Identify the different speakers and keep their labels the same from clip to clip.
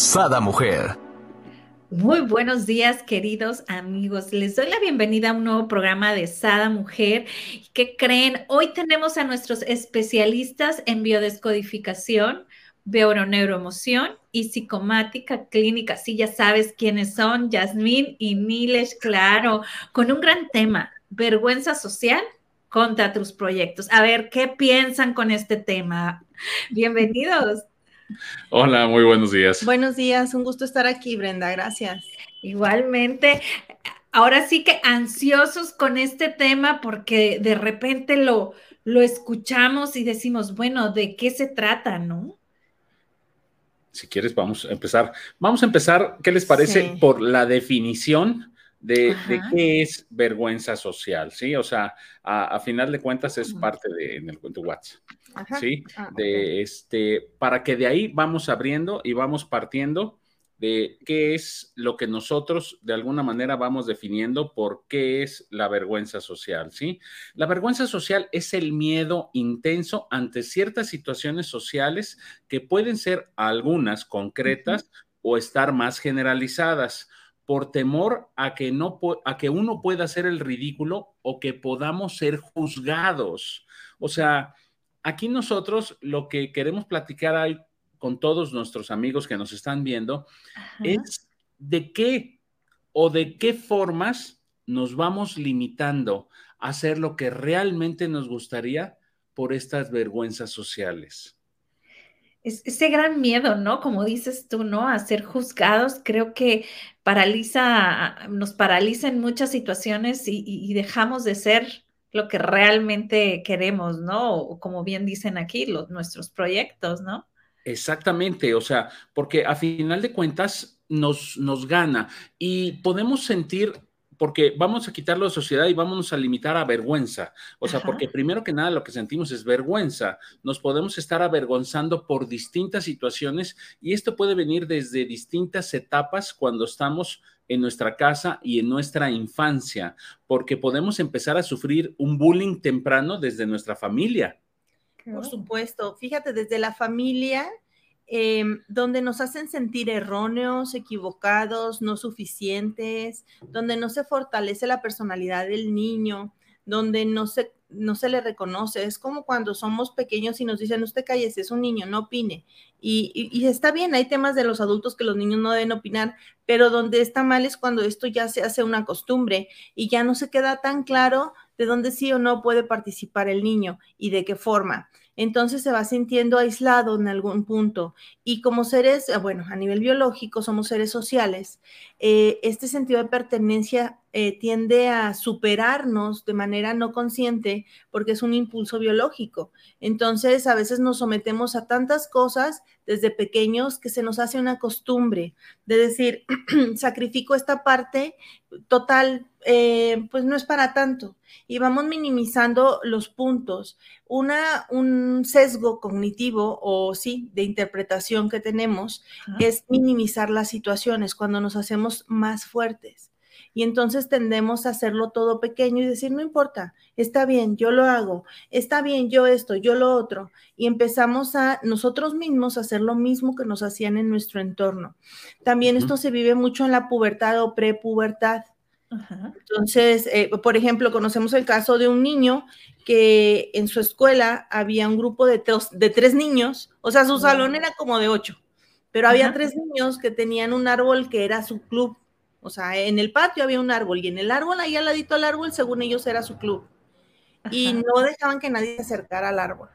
Speaker 1: Sada Mujer.
Speaker 2: Muy buenos días, queridos amigos. Les doy la bienvenida a un nuevo programa de Sada Mujer. ¿Qué creen? Hoy tenemos a nuestros especialistas en biodescodificación, neuroemoción y psicomática clínica. Sí, ya sabes quiénes son, Yasmín y Nilesh, claro, con un gran tema, vergüenza social contra tus proyectos. A ver, ¿qué piensan con este tema? Bienvenidos.
Speaker 3: Hola, muy buenos días.
Speaker 4: Buenos días, un gusto estar aquí, Brenda, gracias.
Speaker 2: Igualmente. Ahora sí que ansiosos con este tema porque de repente lo, lo escuchamos y decimos, bueno, ¿de qué se trata, no?
Speaker 3: Si quieres, vamos a empezar. Vamos a empezar, ¿qué les parece? Por la definición de, qué es vergüenza social, ¿sí? O sea, a, final de cuentas es parte de, en el cuento WhatsApp. ¿sí? Ah, de este, para que de ahí vamos abriendo y vamos partiendo de qué es lo que nosotros de alguna manera vamos definiendo por qué es la vergüenza social, ¿sí? La vergüenza social es el miedo intenso ante ciertas situaciones sociales que pueden ser algunas concretas o estar más generalizadas por temor a que no a que uno pueda hacer el ridículo o que podamos ser juzgados. O sea, aquí nosotros lo que queremos platicar con todos nuestros amigos que nos están viendo es de qué o de qué formas nos vamos limitando a hacer lo que realmente nos gustaría por estas vergüenzas sociales.
Speaker 2: Ese gran miedo, ¿no? Como dices tú, ¿no? A ser juzgados, creo que paraliza, nos paraliza en muchas situaciones y dejamos de ser lo que realmente queremos, ¿no? O como bien dicen aquí, los, nuestros proyectos, ¿no?
Speaker 3: Exactamente, o sea, porque a final de cuentas nos, nos gana y podemos sentir porque vamos a quitarlo de sociedad y vamos a limitar a vergüenza. O sea, porque primero que nada lo que sentimos es vergüenza. Nos podemos estar avergonzando por distintas situaciones y esto puede venir desde distintas etapas cuando estamos en nuestra casa y en nuestra infancia, porque podemos empezar a sufrir un bullying temprano desde nuestra familia.
Speaker 4: Por supuesto, fíjate, desde la familia, em, donde nos hacen sentir erróneos, equivocados, no suficientes, donde no se fortalece la personalidad del niño, donde no se no se le reconoce. Es como cuando somos pequeños y nos dicen, usted cállese, es un niño, no opine. Y, está bien, hay temas de los adultos que los niños no deben opinar, pero donde está mal es cuando esto ya se hace una costumbre y ya no se queda tan claro de dónde sí o no puede participar el niño y de qué forma entonces se va sintiendo aislado en algún punto. Y como seres, bueno, a nivel biológico somos seres sociales, eh, este sentido de pertenencia eh, tiende a superarnos de manera no consciente porque es un impulso biológico. Entonces, a veces nos sometemos a tantas cosas desde pequeños que se nos hace una costumbre de decir, sacrifico esta parte total, eh, pues no es para tanto. Y vamos minimizando los puntos. Una, un sesgo cognitivo o sí, de interpretación que tenemos es minimizar las situaciones cuando nos hacemos más fuertes y entonces tendemos a hacerlo todo pequeño y decir, no importa, está bien, yo lo hago, está bien, yo esto, yo lo otro, y empezamos a nosotros mismos a hacer lo mismo que nos hacían en nuestro entorno. También esto se vive mucho en la pubertad o prepubertad. Entonces, eh, por ejemplo, conocemos el caso de un niño que en su escuela había un grupo de, de tres niños, o sea, su salón era como de ocho, pero había tres niños que tenían un árbol que era su club o sea, en el patio había un árbol y en el árbol, ahí al ladito al árbol, según ellos era su club. Y no dejaban que nadie se acercara al árbol.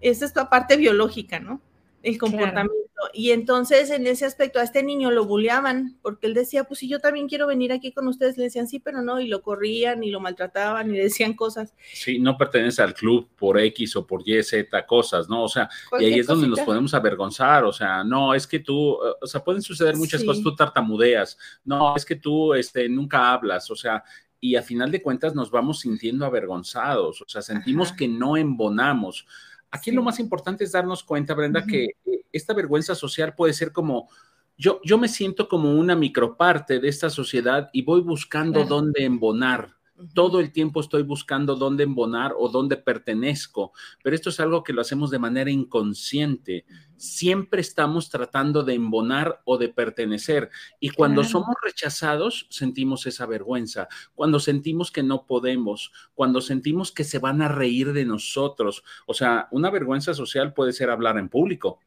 Speaker 4: Esa es tu parte biológica, ¿no? El comportamiento. Y entonces en ese aspecto a este niño lo bulleaban porque él decía, pues si yo también quiero venir aquí con ustedes, le decían sí, pero no, y lo corrían y lo maltrataban y le decían cosas.
Speaker 3: Sí, no pertenece al club por X o por Y, Z cosas, ¿no? O sea, y ahí es donde nos podemos avergonzar, o sea, no, es que tú, o sea, pueden suceder muchas cosas, tú tartamudeas, no, es que tú este, nunca hablas, o sea, y a final de cuentas nos vamos sintiendo avergonzados, o sea, sentimos que no embonamos. Aquí lo más importante es darnos cuenta, Brenda, que eh, esta vergüenza social puede ser como, yo, yo me siento como una microparte de esta sociedad y voy buscando dónde embonar. Todo el tiempo estoy buscando dónde embonar o dónde pertenezco, pero esto es algo que lo hacemos de manera inconsciente. Siempre estamos tratando de embonar o de pertenecer y cuando somos rechazados sentimos esa vergüenza, cuando sentimos que no podemos, cuando sentimos que se van a reír de nosotros. O sea, una vergüenza social puede ser hablar en público.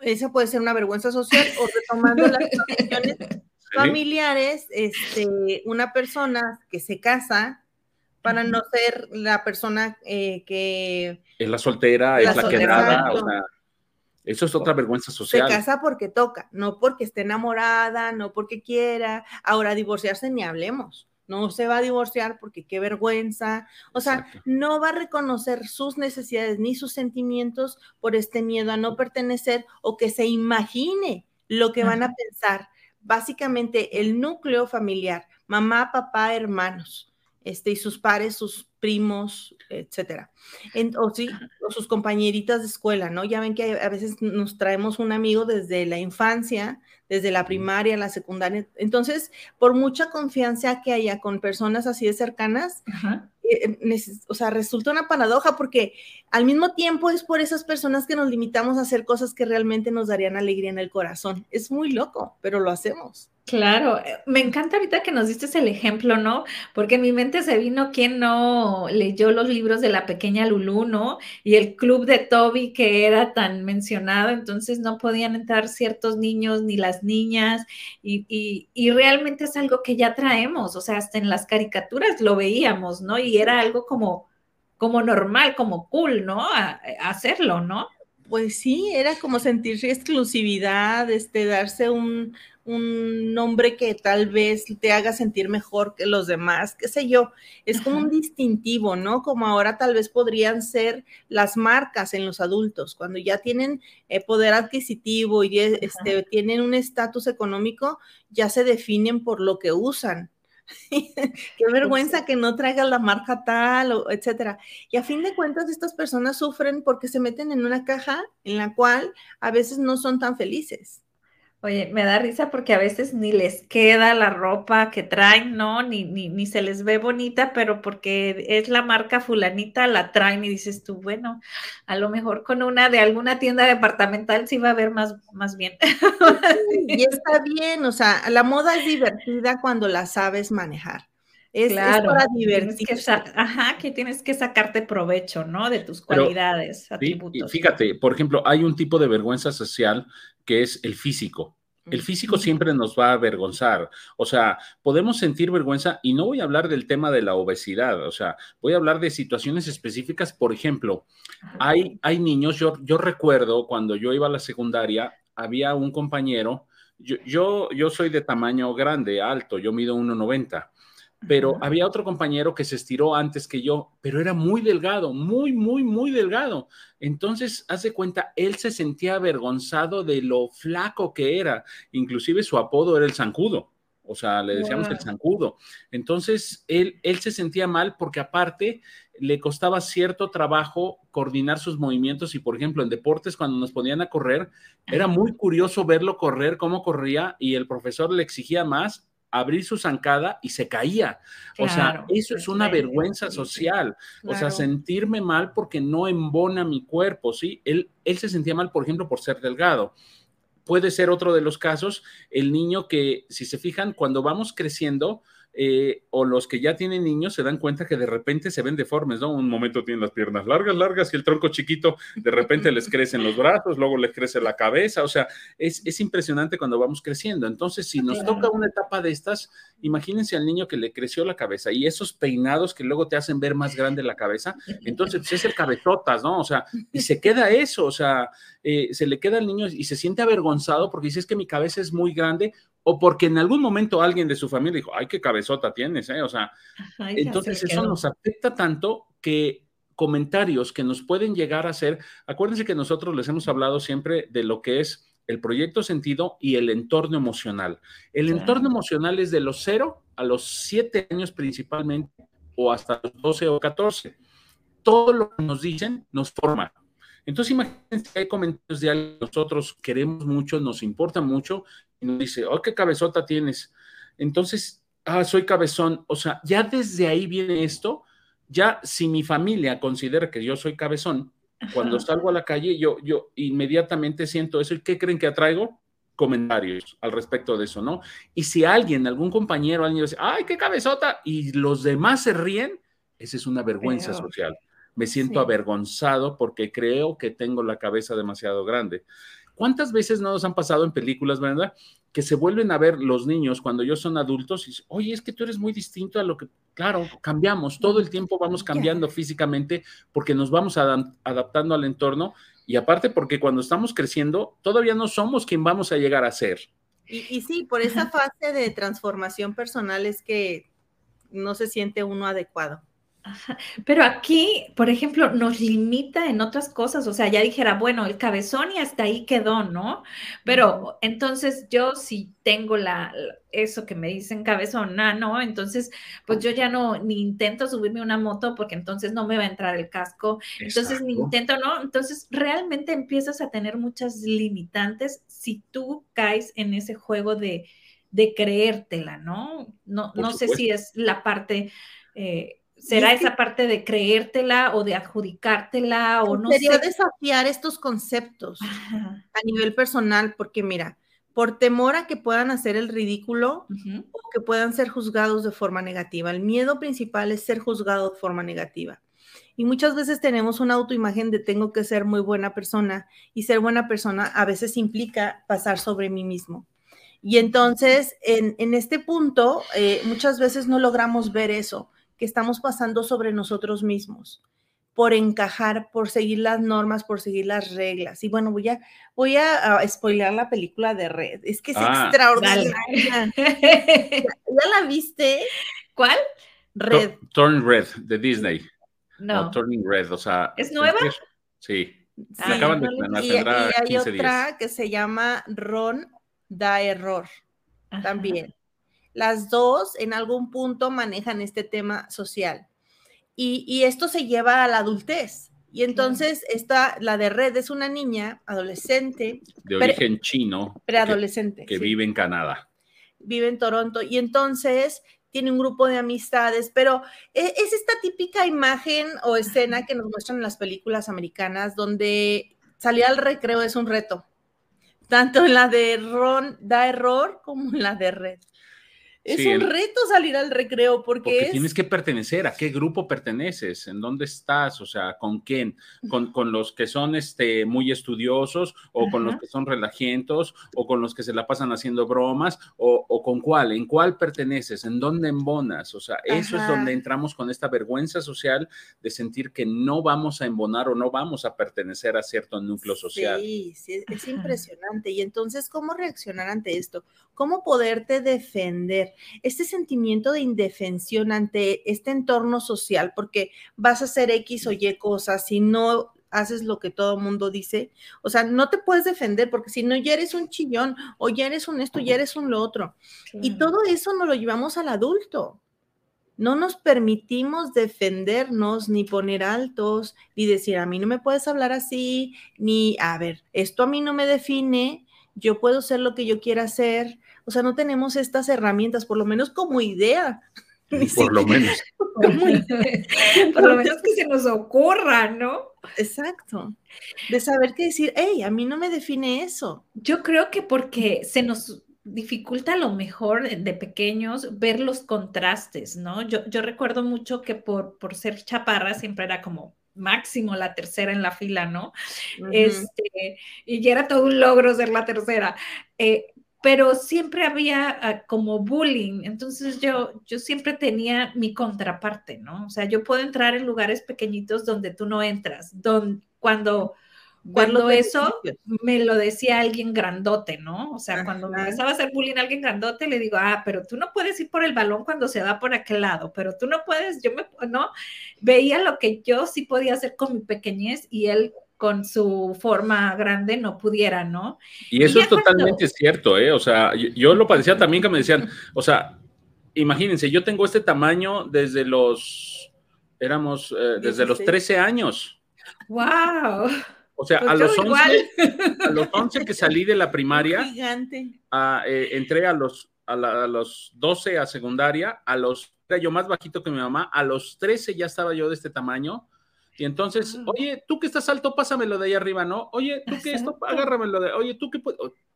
Speaker 4: Esa puede ser una vergüenza social o retomando las familiares, este, una persona que se casa para no ser la persona eh, que...
Speaker 3: Es la soltera, es la quebrada, o sea, eso es otra vergüenza social.
Speaker 4: Se casa porque toca, no porque esté enamorada, no porque quiera. Ahora, divorciarse ni hablemos. No se va a divorciar porque qué vergüenza. O sea, no va a reconocer sus necesidades ni sus sentimientos por este miedo a no pertenecer o que se imagine lo que van a pensar básicamente el núcleo familiar, mamá, papá, hermanos, este, y sus pares, sus primos, etcétera. o, sí, o sus compañeritas de escuela, ¿no? Ya ven que a veces nos traemos un amigo desde la infancia, desde la primaria, la secundaria. Entonces, por mucha confianza que haya con personas así de cercanas, eh, o sea, resulta una paradoja porque al mismo tiempo es por esas personas que nos limitamos a hacer cosas que realmente nos darían alegría en el corazón. Es muy loco, pero lo hacemos.
Speaker 2: Claro, eh, me encanta ahorita que nos diste el ejemplo, ¿no? Porque en mi mente se vino quien no leyó los libros de la pequeña Lulú, ¿no? Y el club de Toby que era tan mencionado, entonces no podían entrar ciertos niños ni las niñas, y, y realmente es algo que ya traemos, o sea, hasta en las caricaturas lo veíamos, ¿no? Y era algo como, como normal, como cool, ¿no? hacerlo, ¿no?
Speaker 4: Pues sí, era como sentir exclusividad, este, darse un, un nombre que tal vez te haga sentir mejor que los demás, qué sé yo, es como un distintivo, ¿no? Como ahora tal vez podrían ser las marcas en los adultos, cuando ya tienen eh, poder adquisitivo y este, tienen un estatus económico, ya se definen por lo que usan. Qué vergüenza que no traiga la marca tal, etcétera. Y a fin de cuentas, estas personas sufren porque se meten en una caja en la cual a veces no son tan felices.
Speaker 2: Oye, me da risa porque a veces ni les queda la ropa que traen, ¿no? Ni, ni, ni, se les ve bonita, pero porque es la marca fulanita, la traen y dices tú, bueno, a lo mejor con una de alguna tienda departamental sí va a ver más, más bien.
Speaker 4: y está bien, o sea, la moda es divertida cuando la sabes manejar. Es, claro, para divertirse.
Speaker 2: ajá, que tienes que sacarte provecho, ¿no? De tus cualidades, atributos.
Speaker 3: fíjate, por ejemplo, hay un tipo de vergüenza social que es el físico. El físico siempre nos va a avergonzar. O sea, podemos sentir vergüenza y no voy a hablar del tema de la obesidad. O sea, voy a hablar de situaciones específicas. Por ejemplo, hay, hay niños, yo, yo recuerdo cuando yo iba a la secundaria, había un compañero, yo, yo, yo soy de tamaño grande, alto, yo mido 1,90 pero había otro compañero que se estiró antes que yo, pero era muy delgado, muy, muy, muy delgado. Entonces, hace cuenta, él se sentía avergonzado de lo flaco que era, inclusive su apodo era el zancudo. O sea, le decíamos el zancudo. Entonces, él, él se sentía mal porque aparte le costaba cierto trabajo coordinar sus movimientos y, por ejemplo, en deportes, cuando nos ponían a correr, era muy curioso verlo correr, cómo corría y el profesor le exigía más abrir su zancada y se caía. o sea, eso es una vergüenza social. O sea, sentirme mal porque no embona mi cuerpo, ¿sí? Él, él se sentía mal, por ejemplo, por ser delgado. Puede ser otro de los casos, el niño que, si se fijan, cuando vamos creciendo, eh, o los que ya tienen niños se dan cuenta que de repente se ven deformes, ¿no? Un momento tienen las piernas largas, largas y el tronco chiquito, de repente les crecen los brazos, luego les crece la cabeza, o sea, es, es impresionante cuando vamos creciendo. Entonces, si nos toca una etapa de estas, imagínense al niño que le creció la cabeza y esos peinados que luego te hacen ver más grande la cabeza, entonces pues, es el cabezotas, ¿no? O sea, y se queda eso, o sea, eh, se le queda al niño y se siente avergonzado porque dice es que mi cabeza es muy grande o porque en algún momento alguien de su familia dijo, ay, qué cabezota tienes, ¿eh? O sea, entonces eso nos afecta tanto que comentarios que nos pueden llegar a ser, acuérdense que nosotros les hemos hablado siempre de lo que es el proyecto sentido y el entorno emocional. El entorno emocional es de los 0 a los 7 años principalmente o hasta los 12 o 14. Todo lo que nos dicen nos forma. Entonces imagínense que hay comentarios de alguien que nosotros queremos mucho, nos importa mucho y nos dice, oh, qué cabezota tienes. Entonces, ah, soy cabezón. O sea, ya desde ahí viene esto. Ya si mi familia considera que yo soy cabezón, cuando salgo a la calle, yo, yo inmediatamente siento eso. ¿Y qué creen que atraigo? Comentarios al respecto de eso, ¿no? Y si alguien, algún compañero, alguien dice, ay, qué cabezota, y los demás se ríen, esa es una vergüenza social. Me siento avergonzado porque creo que tengo la cabeza demasiado grande. ¿Cuántas veces no nos han pasado en películas, verdad? Que se vuelven a ver los niños cuando ellos son adultos y dicen, oye, es que tú eres muy distinto a lo que, claro, cambiamos, todo el tiempo vamos cambiando físicamente porque nos vamos adaptando al entorno y aparte porque cuando estamos creciendo todavía no somos quien vamos a llegar a ser.
Speaker 4: Y, y sí, por esa fase de transformación personal es que no se siente uno adecuado.
Speaker 2: Pero aquí, por ejemplo, nos limita en otras cosas, o sea, ya dijera, bueno, el cabezón y hasta ahí quedó, ¿no? Pero entonces yo si tengo la, eso que me dicen cabezón, ah, ¿no? Entonces, pues yo ya no, ni intento subirme una moto porque entonces no me va a entrar el casco, entonces ni intento, ¿no? Entonces realmente empiezas a tener muchas limitantes si tú caes en ese juego de, de creértela, ¿no? No, no sé si es la parte... Eh, ¿Será esa parte de creértela o de adjudicártela o no
Speaker 4: sería desafiar estos conceptos a nivel personal, porque mira, por temor a que puedan hacer el ridículo o que puedan ser juzgados de forma negativa. El miedo principal es ser juzgado de forma negativa. Y muchas veces tenemos una autoimagen de tengo que ser muy buena persona y ser buena persona a veces implica pasar sobre mí mismo. Y entonces, en, este punto, eh, muchas veces no logramos ver eso que estamos pasando sobre nosotros mismos por encajar, por seguir las normas, por seguir las reglas. Y bueno, voy a, voy a, spoilear la película de Red. Es que es ah, extraordinaria. ¿Ya, la viste?
Speaker 2: ¿Cuál?
Speaker 3: Red. Turn Red, de Disney. No. Turning Red, o sea.
Speaker 2: ¿Es nueva?
Speaker 3: sí. acaban de
Speaker 4: y, y, hay otra que se llama Ron da error. También. Las dos en algún punto manejan este tema social. Y, esto se lleva a la adultez. Y entonces esta, la de Red es una niña, adolescente.
Speaker 3: De origen chino.
Speaker 4: Preadolescente.
Speaker 3: Que, vive en Canadá.
Speaker 4: Vive en Toronto. Y entonces tiene un grupo de amistades, pero e, es, esta típica imagen o escena que nos muestran en las películas americanas donde salir al recreo es un reto. Tanto en la de Ron da error como en la de Red. Es un reto salir al recreo porque,
Speaker 3: tienes que pertenecer, ¿a qué grupo perteneces? ¿En dónde estás? O sea, ¿con quién? ¿Con, con los que son este, muy estudiosos o con los que son relajientos o con los que se la pasan haciendo bromas o, o con cuál? ¿En cuál perteneces? ¿En dónde embonas? O sea, eso es donde entramos con esta vergüenza social de sentir que no vamos a embonar o no vamos a pertenecer a cierto núcleo social.
Speaker 4: Sí, sí, es impresionante. Y entonces, ¿cómo reaccionar ante esto? ¿Cómo poderte defender? Este sentimiento de indefensión ante este entorno social, porque vas a hacer X o Y cosas si no haces lo que todo el mundo dice. O sea, no te puedes defender porque si no, ya eres un chillón o ya eres un esto, ya eres un lo otro. Y todo eso nos lo llevamos al adulto. No nos permitimos defendernos ni poner altos, ni decir, a mí no me puedes hablar así, ni, a ver, esto a mí no me define, yo puedo ser lo que yo quiera hacer, o sea, no tenemos estas herramientas, por lo menos como idea.
Speaker 3: Por lo menos.
Speaker 2: por lo menos que se nos ocurra, ¿no?
Speaker 4: Exacto. De saber qué decir, hey, a mí no me define eso.
Speaker 2: Yo creo que porque se nos dificulta a lo mejor de pequeños ver los contrastes, ¿no? Yo, yo recuerdo mucho que por, por ser chaparra siempre era como máximo la tercera en la fila, ¿no? este, y ya era todo un logro ser la tercera. Eh, pero siempre había ah, como bullying, entonces yo, yo siempre tenía mi contraparte, ¿no? O sea, yo puedo entrar en lugares pequeñitos donde tú no entras, donde, cuando cuando eso me lo decía alguien grandote, ¿no? O sea, cuando me empezaba a hacer bullying a alguien grandote, le digo, ah, pero tú no puedes ir por el balón cuando se va por aquel lado, pero tú no puedes, yo me, ¿no? Veía lo que yo sí podía hacer con mi pequeñez y él con su forma grande no pudiera, ¿no?
Speaker 3: Y eso es totalmente cierto, ¿eh? O sea, yo, lo padecía también que me decían, o sea, imagínense, yo tengo este tamaño desde los, éramos, eh, desde los 13 años.
Speaker 2: ¡Wow!
Speaker 3: O sea, pues a, los 11, a los 11 que salí de la primaria, eh, entré a los, a, los 12 a secundaria, a los, era yo más bajito que mi mamá, a los 13 ya estaba yo de este tamaño. Y entonces, ah. oye, tú que estás alto, pásamelo de ahí arriba, ¿no? Oye, tú que esto, agárramelo de, oye, tú que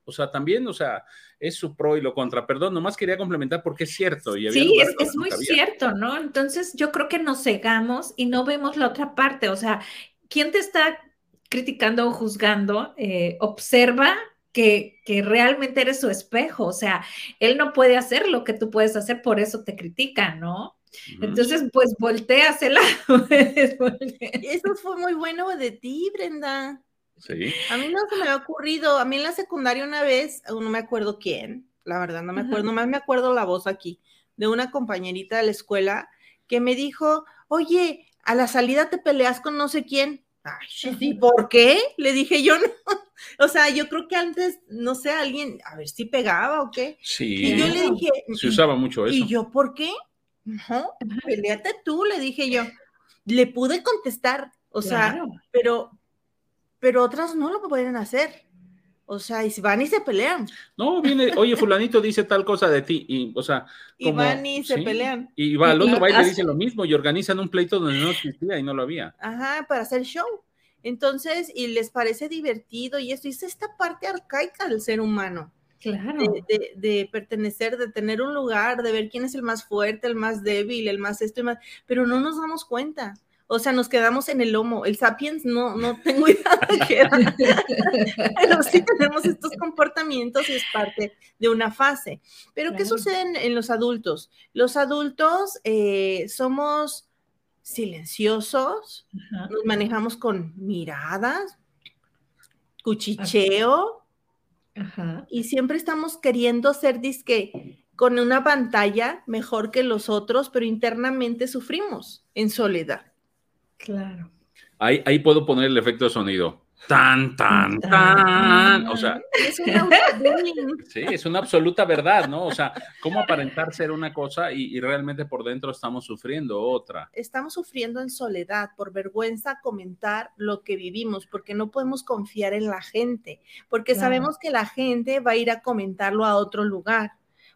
Speaker 3: o sea, también, o sea, es su pro y lo contra. Perdón, nomás quería complementar porque es cierto. Y
Speaker 2: sí, es, es muy cierto, ¿no? Entonces, yo creo que nos cegamos y no vemos la otra parte. O sea, ¿quién te está criticando o juzgando, eh, observa que, realmente eres su espejo, o sea, él no puede hacer lo que tú puedes hacer, por eso te critica, ¿no? Entonces, pues voltea a lado.
Speaker 4: Eso fue muy bueno de ti, Brenda. Sí. A mí no se me ha ocurrido, a mí en la secundaria una vez, no me acuerdo quién, la verdad, no me acuerdo, nomás me acuerdo la voz aquí, de una compañerita de la escuela que me dijo, oye, a la salida te peleas con no sé quién. Ay, sí, ¿por qué? Le dije yo, no. O sea, yo creo que antes, no sé, alguien, a ver si pegaba o qué.
Speaker 3: Sí.
Speaker 4: Y yo le dije.
Speaker 3: Se usaba mucho eso.
Speaker 4: Y yo, ¿por qué? No, peleate tú, le dije yo. Le pude contestar, o sea, pero, pero otras no lo pueden hacer. O sea, y si van y se pelean.
Speaker 3: No, viene, oye, fulanito dice tal cosa de ti, y, o sea,
Speaker 4: y van y se pelean.
Speaker 3: Y va al otro va y le dice lo mismo, y organizan un pleito donde no existía y no lo había.
Speaker 4: Ajá, para hacer show. Entonces, y les parece divertido, y esto es esta parte arcaica del ser humano.
Speaker 2: Claro.
Speaker 4: De, de, pertenecer, de tener un lugar, de ver quién es el más fuerte, el más débil, el más esto y más, pero no nos damos cuenta. O sea, nos quedamos en el lomo. El sapiens no, no tengo idea de qué era. Pero sí tenemos estos comportamientos y es parte de una fase. Pero ¿qué sucede en, los adultos? Los adultos eh, somos silenciosos, nos manejamos con miradas, cuchicheo, y siempre estamos queriendo ser disque con una pantalla mejor que los otros, pero internamente sufrimos en soledad.
Speaker 2: Claro.
Speaker 3: Ahí, ahí puedo poner el efecto de sonido. Tan, tan, tan. O sea,
Speaker 4: es una
Speaker 3: sí, es una absoluta verdad, ¿no? O sea, cómo aparentar ser una cosa y, realmente por dentro estamos sufriendo otra.
Speaker 4: Estamos sufriendo en soledad, por vergüenza comentar lo que vivimos, porque no podemos confiar en la gente, porque sabemos que la gente va a ir a comentarlo a otro lugar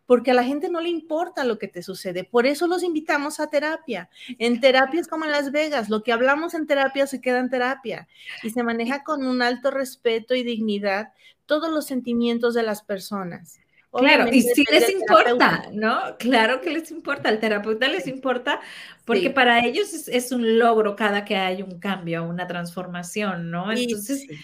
Speaker 4: porque a la gente no le importa lo que te sucede. Por eso los invitamos a terapia. En terapias como en Las Vegas, lo que hablamos en terapia se queda en terapia y se maneja con un alto respeto y dignidad todos los sentimientos de las personas.
Speaker 2: claro, y sí les importa, ¿no? Claro que les importa, al terapeuta les importa, porque para ellos es, un logro cada que hay un cambio, una transformación, ¿no? Entonces, Sí,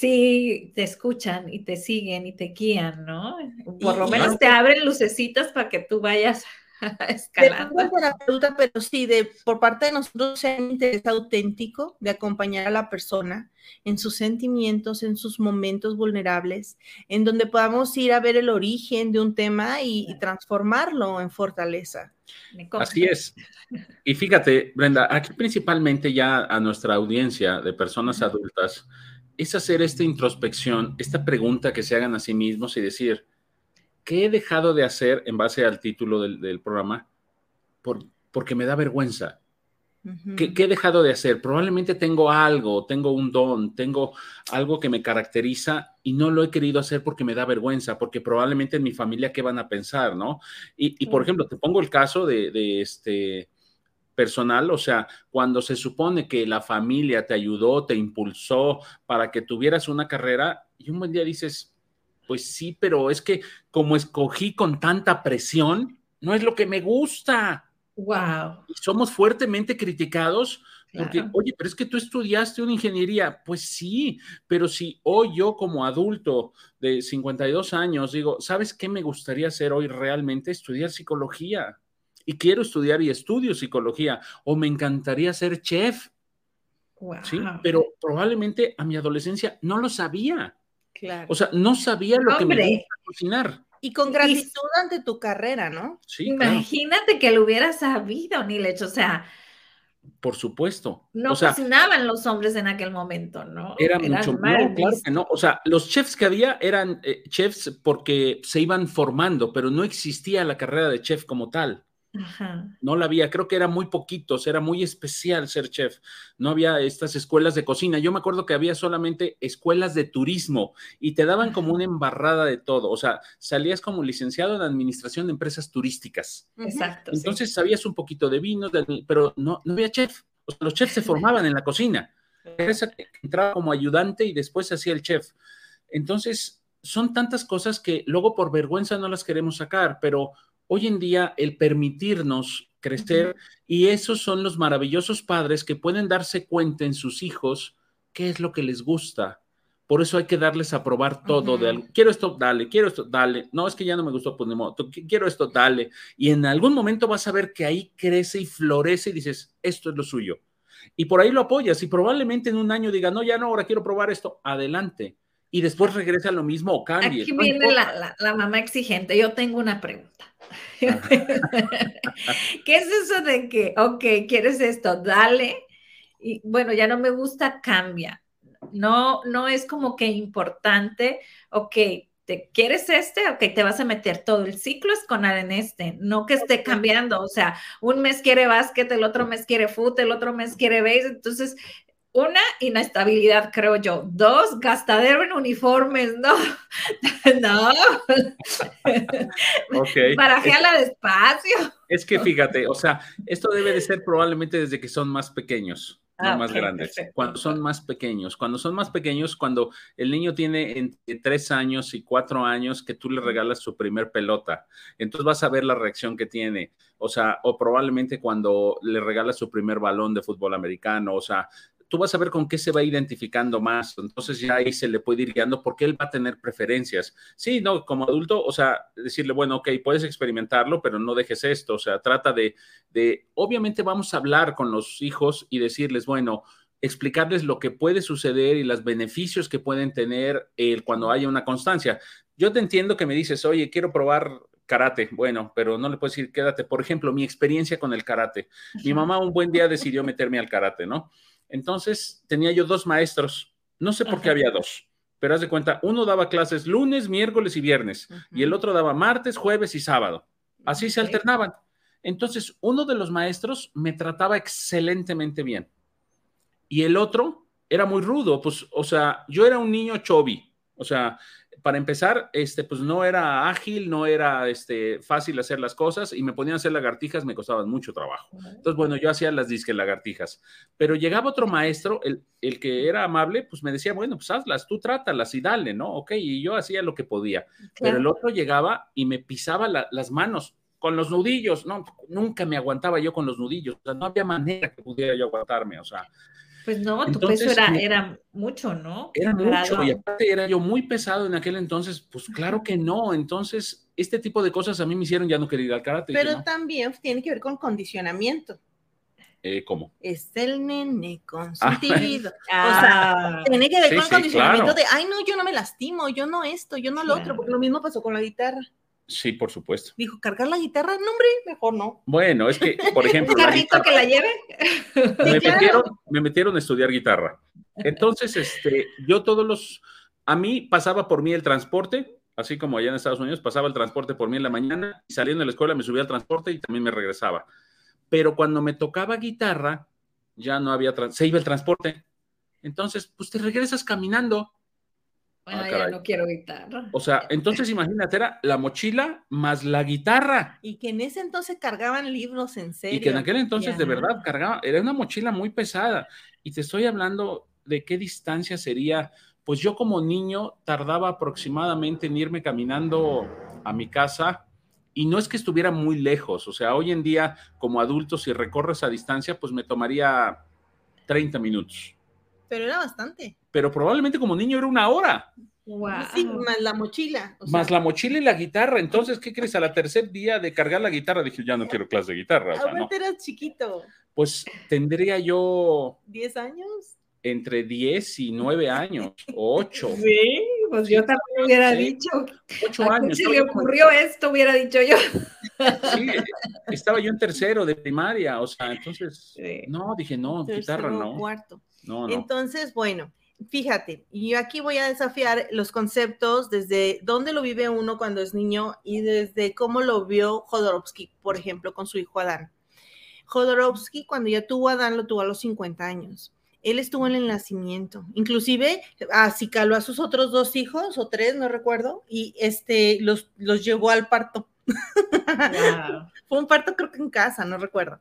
Speaker 2: te escuchan y te siguen y te guían, ¿no? Por lo menos te abren lucecitas para que tú vayas escalando.
Speaker 4: terapeuta, pero sí, de, por parte de nosotros es un interés auténtico de acompañar a la persona en sus sentimientos, en sus momentos vulnerables, en donde podamos ir a ver el origen de un tema y, y transformarlo en fortaleza.
Speaker 3: Así es. Y fíjate, Brenda, aquí principalmente ya a nuestra audiencia de personas adultas, es hacer esta introspección, esta pregunta que se hagan a sí mismos y decir, ¿qué he dejado de hacer en base al título del, programa? Por, porque me da vergüenza. ¿Qué, he dejado de hacer? Probablemente tengo algo, tengo un don, tengo algo que me caracteriza y no lo he querido hacer porque me da vergüenza, porque probablemente en mi familia, ¿qué van a pensar? ¿No? Y, por ejemplo, te pongo el caso de, de este personal, o sea, cuando se supone que la familia te ayudó, te impulsó para que tuvieras una carrera y un buen día dices, pues sí, pero es que como escogí con tanta presión, no es lo que me gusta.
Speaker 2: Wow.
Speaker 3: Y somos fuertemente criticados porque, oye, pero es que tú estudiaste una ingeniería. Pues sí, pero si hoy yo como adulto de 52 años digo, ¿sabes qué me gustaría hacer hoy realmente? Estudiar psicología. Y quiero estudiar y estudio psicología. O me encantaría ser chef. Sí, pero probablemente a mi adolescencia no lo sabía. Claro. O sea, no sabía lo que me gusta cocinar.
Speaker 4: Y con gratitud ante tu carrera, ¿no?
Speaker 2: Sí. Imagínate que lo hubiera sabido, ni le hecho, o sea,
Speaker 3: por supuesto.
Speaker 2: No cocinaban los hombres en aquel momento, ¿no?
Speaker 3: Era mucho no, claro que no. O sea, los chefs que había eran eh, chefs porque se iban formando, pero no existía la carrera de chef como tal. No la había, creo que era muy poquitos, era muy especial ser chef. No había estas escuelas de cocina. Yo me acuerdo que había solamente escuelas de turismo y te daban como una embarrada de todo. O sea, salías como licenciado en administración de empresas turísticas.
Speaker 2: Exacto.
Speaker 3: Entonces sabías un poquito de vino, pero no, no había chef. los chefs se formaban en la cocina. Entraba como ayudante y después se hacía el chef. Entonces, son tantas cosas que luego por vergüenza no las queremos sacar, pero hoy en día el permitirnos crecer y esos son los maravillosos padres que pueden darse cuenta en sus hijos qué es lo que les gusta. Por eso hay que darles a probar todo. de, quiero esto, dale, quiero esto, dale. No, es que ya no me gustó, pues ni modo. Quiero esto, dale. Y en algún momento vas a ver que ahí crece y florece y dices, esto es lo suyo. Y por ahí lo apoyas y probablemente en un año diga, no, ya no, ahora quiero probar esto. Adelante. Y después regresa a lo mismo o cambie.
Speaker 2: Aquí viene la, la mamá exigente. Yo tengo una pregunta. ¿Qué es eso de que, ok, quieres esto, dale? Y bueno, ya no me gusta, cambia. No, no es como que importante, ok, ¿te quieres este? Ok, te vas a meter todo el ciclo escolar en este, no que esté cambiando, o sea, un mes quiere básquet, el otro mes quiere fútbol, el otro mes quiere base, entonces una, inestabilidad, creo yo. Dos, gastadero en uniformes, no. no.
Speaker 3: Ok.
Speaker 2: Barajéala despacio.
Speaker 3: Es que fíjate, o sea, esto debe de ser probablemente desde que son más pequeños. no ah, más grandes. Cuando son más pequeños, cuando son más pequeños, cuando el niño tiene entre tres años y cuatro años que tú le regalas su primer pelota, entonces vas a ver la reacción que tiene. O sea, o probablemente cuando le regalas su primer balón de fútbol americano, o sea, tú vas a ver con qué se va identificando más. Entonces ya ahí se le puede ir guiando porque él va a tener preferencias. Sí, no, como adulto, o sea, decirle, bueno, ok, puedes experimentarlo, pero no dejes esto. O sea, trata de, de, obviamente vamos a hablar con los hijos y decirles, bueno, explicarles lo que puede suceder y los beneficios que pueden tener el, cuando haya una constancia. Yo te entiendo que me dices, oye, quiero probar karate. Bueno, pero no le puedes decir, quédate. Por ejemplo, mi experiencia con el karate. Mi mamá un buen día decidió meterme al karate, ¿no? Entonces tenía yo dos maestros, no sé por qué había dos, pero haz de cuenta, uno daba clases lunes, miércoles y viernes, y el otro daba martes, jueves y sábado. Así se alternaban. Entonces, uno de los maestros me trataba excelentemente bien. Y el otro era muy rudo, pues, o sea, yo era un niño chovi, o sea, para empezar, este, pues no era ágil, no era este, fácil hacer las cosas y me ponían a hacer lagartijas, me costaban mucho trabajo. Entonces, bueno, yo hacía las disques lagartijas, pero llegaba otro maestro, el, el, que era amable, pues me decía, bueno, pues hazlas, tú trátalas y dale, ¿no? Ok, y yo hacía lo que podía. Pero el otro llegaba y me pisaba las manos con los nudillos, no, nunca me aguantaba yo con los nudillos, o sea, no había manera que pudiera yo aguantarme, o sea,
Speaker 2: pues no, tu peso era, era mucho, ¿no?
Speaker 3: Era mucho, y aparte era yo muy pesado en aquel entonces, pues claro que no, entonces este tipo de cosas a mí me hicieron ya no querer ir al karate.
Speaker 4: Pero también tiene que ver con condicionamiento.
Speaker 3: Eh, ¿Cómo?
Speaker 4: Es el nene consentido. Ah. o sea, tiene que ver con condicionamiento de, ay, no, yo no me lastimo, yo no esto, yo no lo otro, porque lo mismo pasó con la guitarra.
Speaker 3: Sí, por supuesto.
Speaker 4: Dijo, cargar la guitarra, no, hombre, mejor no.
Speaker 3: Bueno, es que, por ejemplo.
Speaker 2: ¿Un carrito que la lleve?
Speaker 3: Me, metieron, me metieron a estudiar guitarra. Entonces, este, yo todos los. A mí pasaba por mí el transporte, así como allá en Estados Unidos, pasaba el transporte por mí en la mañana y saliendo de la escuela me subía al transporte y también me regresaba. Pero cuando me tocaba guitarra, ya no había. Se iba el transporte. Entonces, pues te regresas caminando.
Speaker 2: Ah, ya no quiero guitarra.
Speaker 3: O sea, entonces imagínate, era la mochila más la guitarra.
Speaker 4: Y que en ese entonces cargaban libros en serio.
Speaker 3: Y que en aquel entonces de verdad cargaba, era una mochila muy pesada. Y te estoy hablando de qué distancia sería, pues yo como niño tardaba aproximadamente en irme caminando a mi casa y no es que estuviera muy lejos, o sea, hoy en día como adulto si recorres a distancia, pues me tomaría 30 minutos.
Speaker 4: Pero era bastante.
Speaker 3: Pero probablemente como niño era una hora.
Speaker 4: Sí, más la mochila.
Speaker 3: más la mochila y la guitarra. Entonces, ¿qué crees? A la tercer día de cargar la guitarra dije, ya no quiero clase de guitarra.
Speaker 4: O eras chiquito.
Speaker 3: Pues tendría yo...
Speaker 4: ¿10 años?
Speaker 3: Entre 10 y 9 años, o 8.
Speaker 2: Sí, pues yo también hubiera dicho. 8 años. Si le ocurrió esto, hubiera dicho yo.
Speaker 3: Sí, estaba yo en tercero de primaria, o sea, entonces, no, dije, no, guitarra no.
Speaker 4: Cuarto. No, no. Entonces, bueno, fíjate, y aquí voy a desafiar los conceptos desde dónde lo vive uno cuando es niño y desde cómo lo vio Jodorowsky, por ejemplo, con su hijo Adán. Jodorowsky, cuando ya tuvo a Adán, lo tuvo a los 50 años. Él estuvo en el nacimiento, inclusive acicaló a sus otros dos hijos o tres, no recuerdo, y este los, los llevó al parto. Fue un parto creo que en casa, no recuerdo.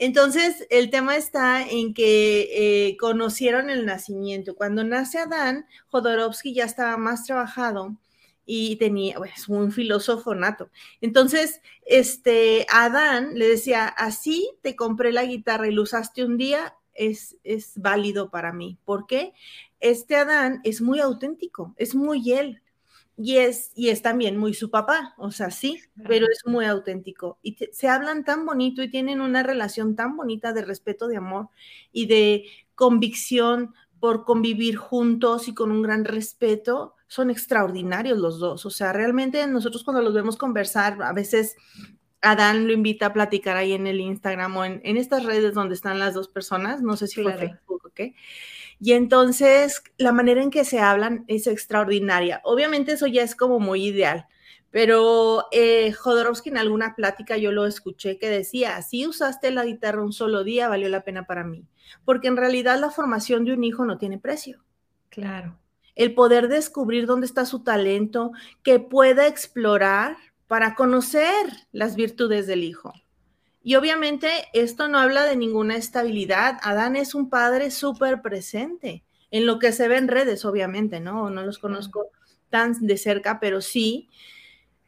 Speaker 4: Entonces, el tema está en que eh, conocieron el nacimiento. Cuando nace Adán, Jodorowsky ya estaba más trabajado y tenía, pues, un filósofo nato. Entonces, este, Adán le decía, así te compré la guitarra y lo usaste un día, es, es válido para mí. ¿Por qué? Este Adán es muy auténtico, es muy él y es, y es también muy su papá, o sea, sí, pero es muy auténtico. Y se hablan tan bonito y tienen una relación tan bonita de respeto, de amor y de convicción por convivir juntos y con un gran respeto. Son extraordinarios los dos. O sea, realmente nosotros cuando los vemos conversar, a veces Adán lo invita a platicar ahí en el Instagram o en, estas redes donde están las dos personas, no sé si fue Facebook o qué. Y entonces la manera en que se hablan es extraordinaria. Obviamente eso ya es como muy ideal, pero eh, Jodorowsky en alguna plática yo lo escuché que decía, si usaste la guitarra un solo día, valió la pena para mí, porque en realidad la formación de un hijo no tiene precio.
Speaker 2: Claro.
Speaker 4: El poder descubrir dónde está su talento, que pueda explorar para conocer las virtudes del hijo. Y obviamente esto no habla de ninguna estabilidad. Adán es un padre súper presente en lo que se ve en redes, obviamente, ¿no? No los conozco tan de cerca, pero sí.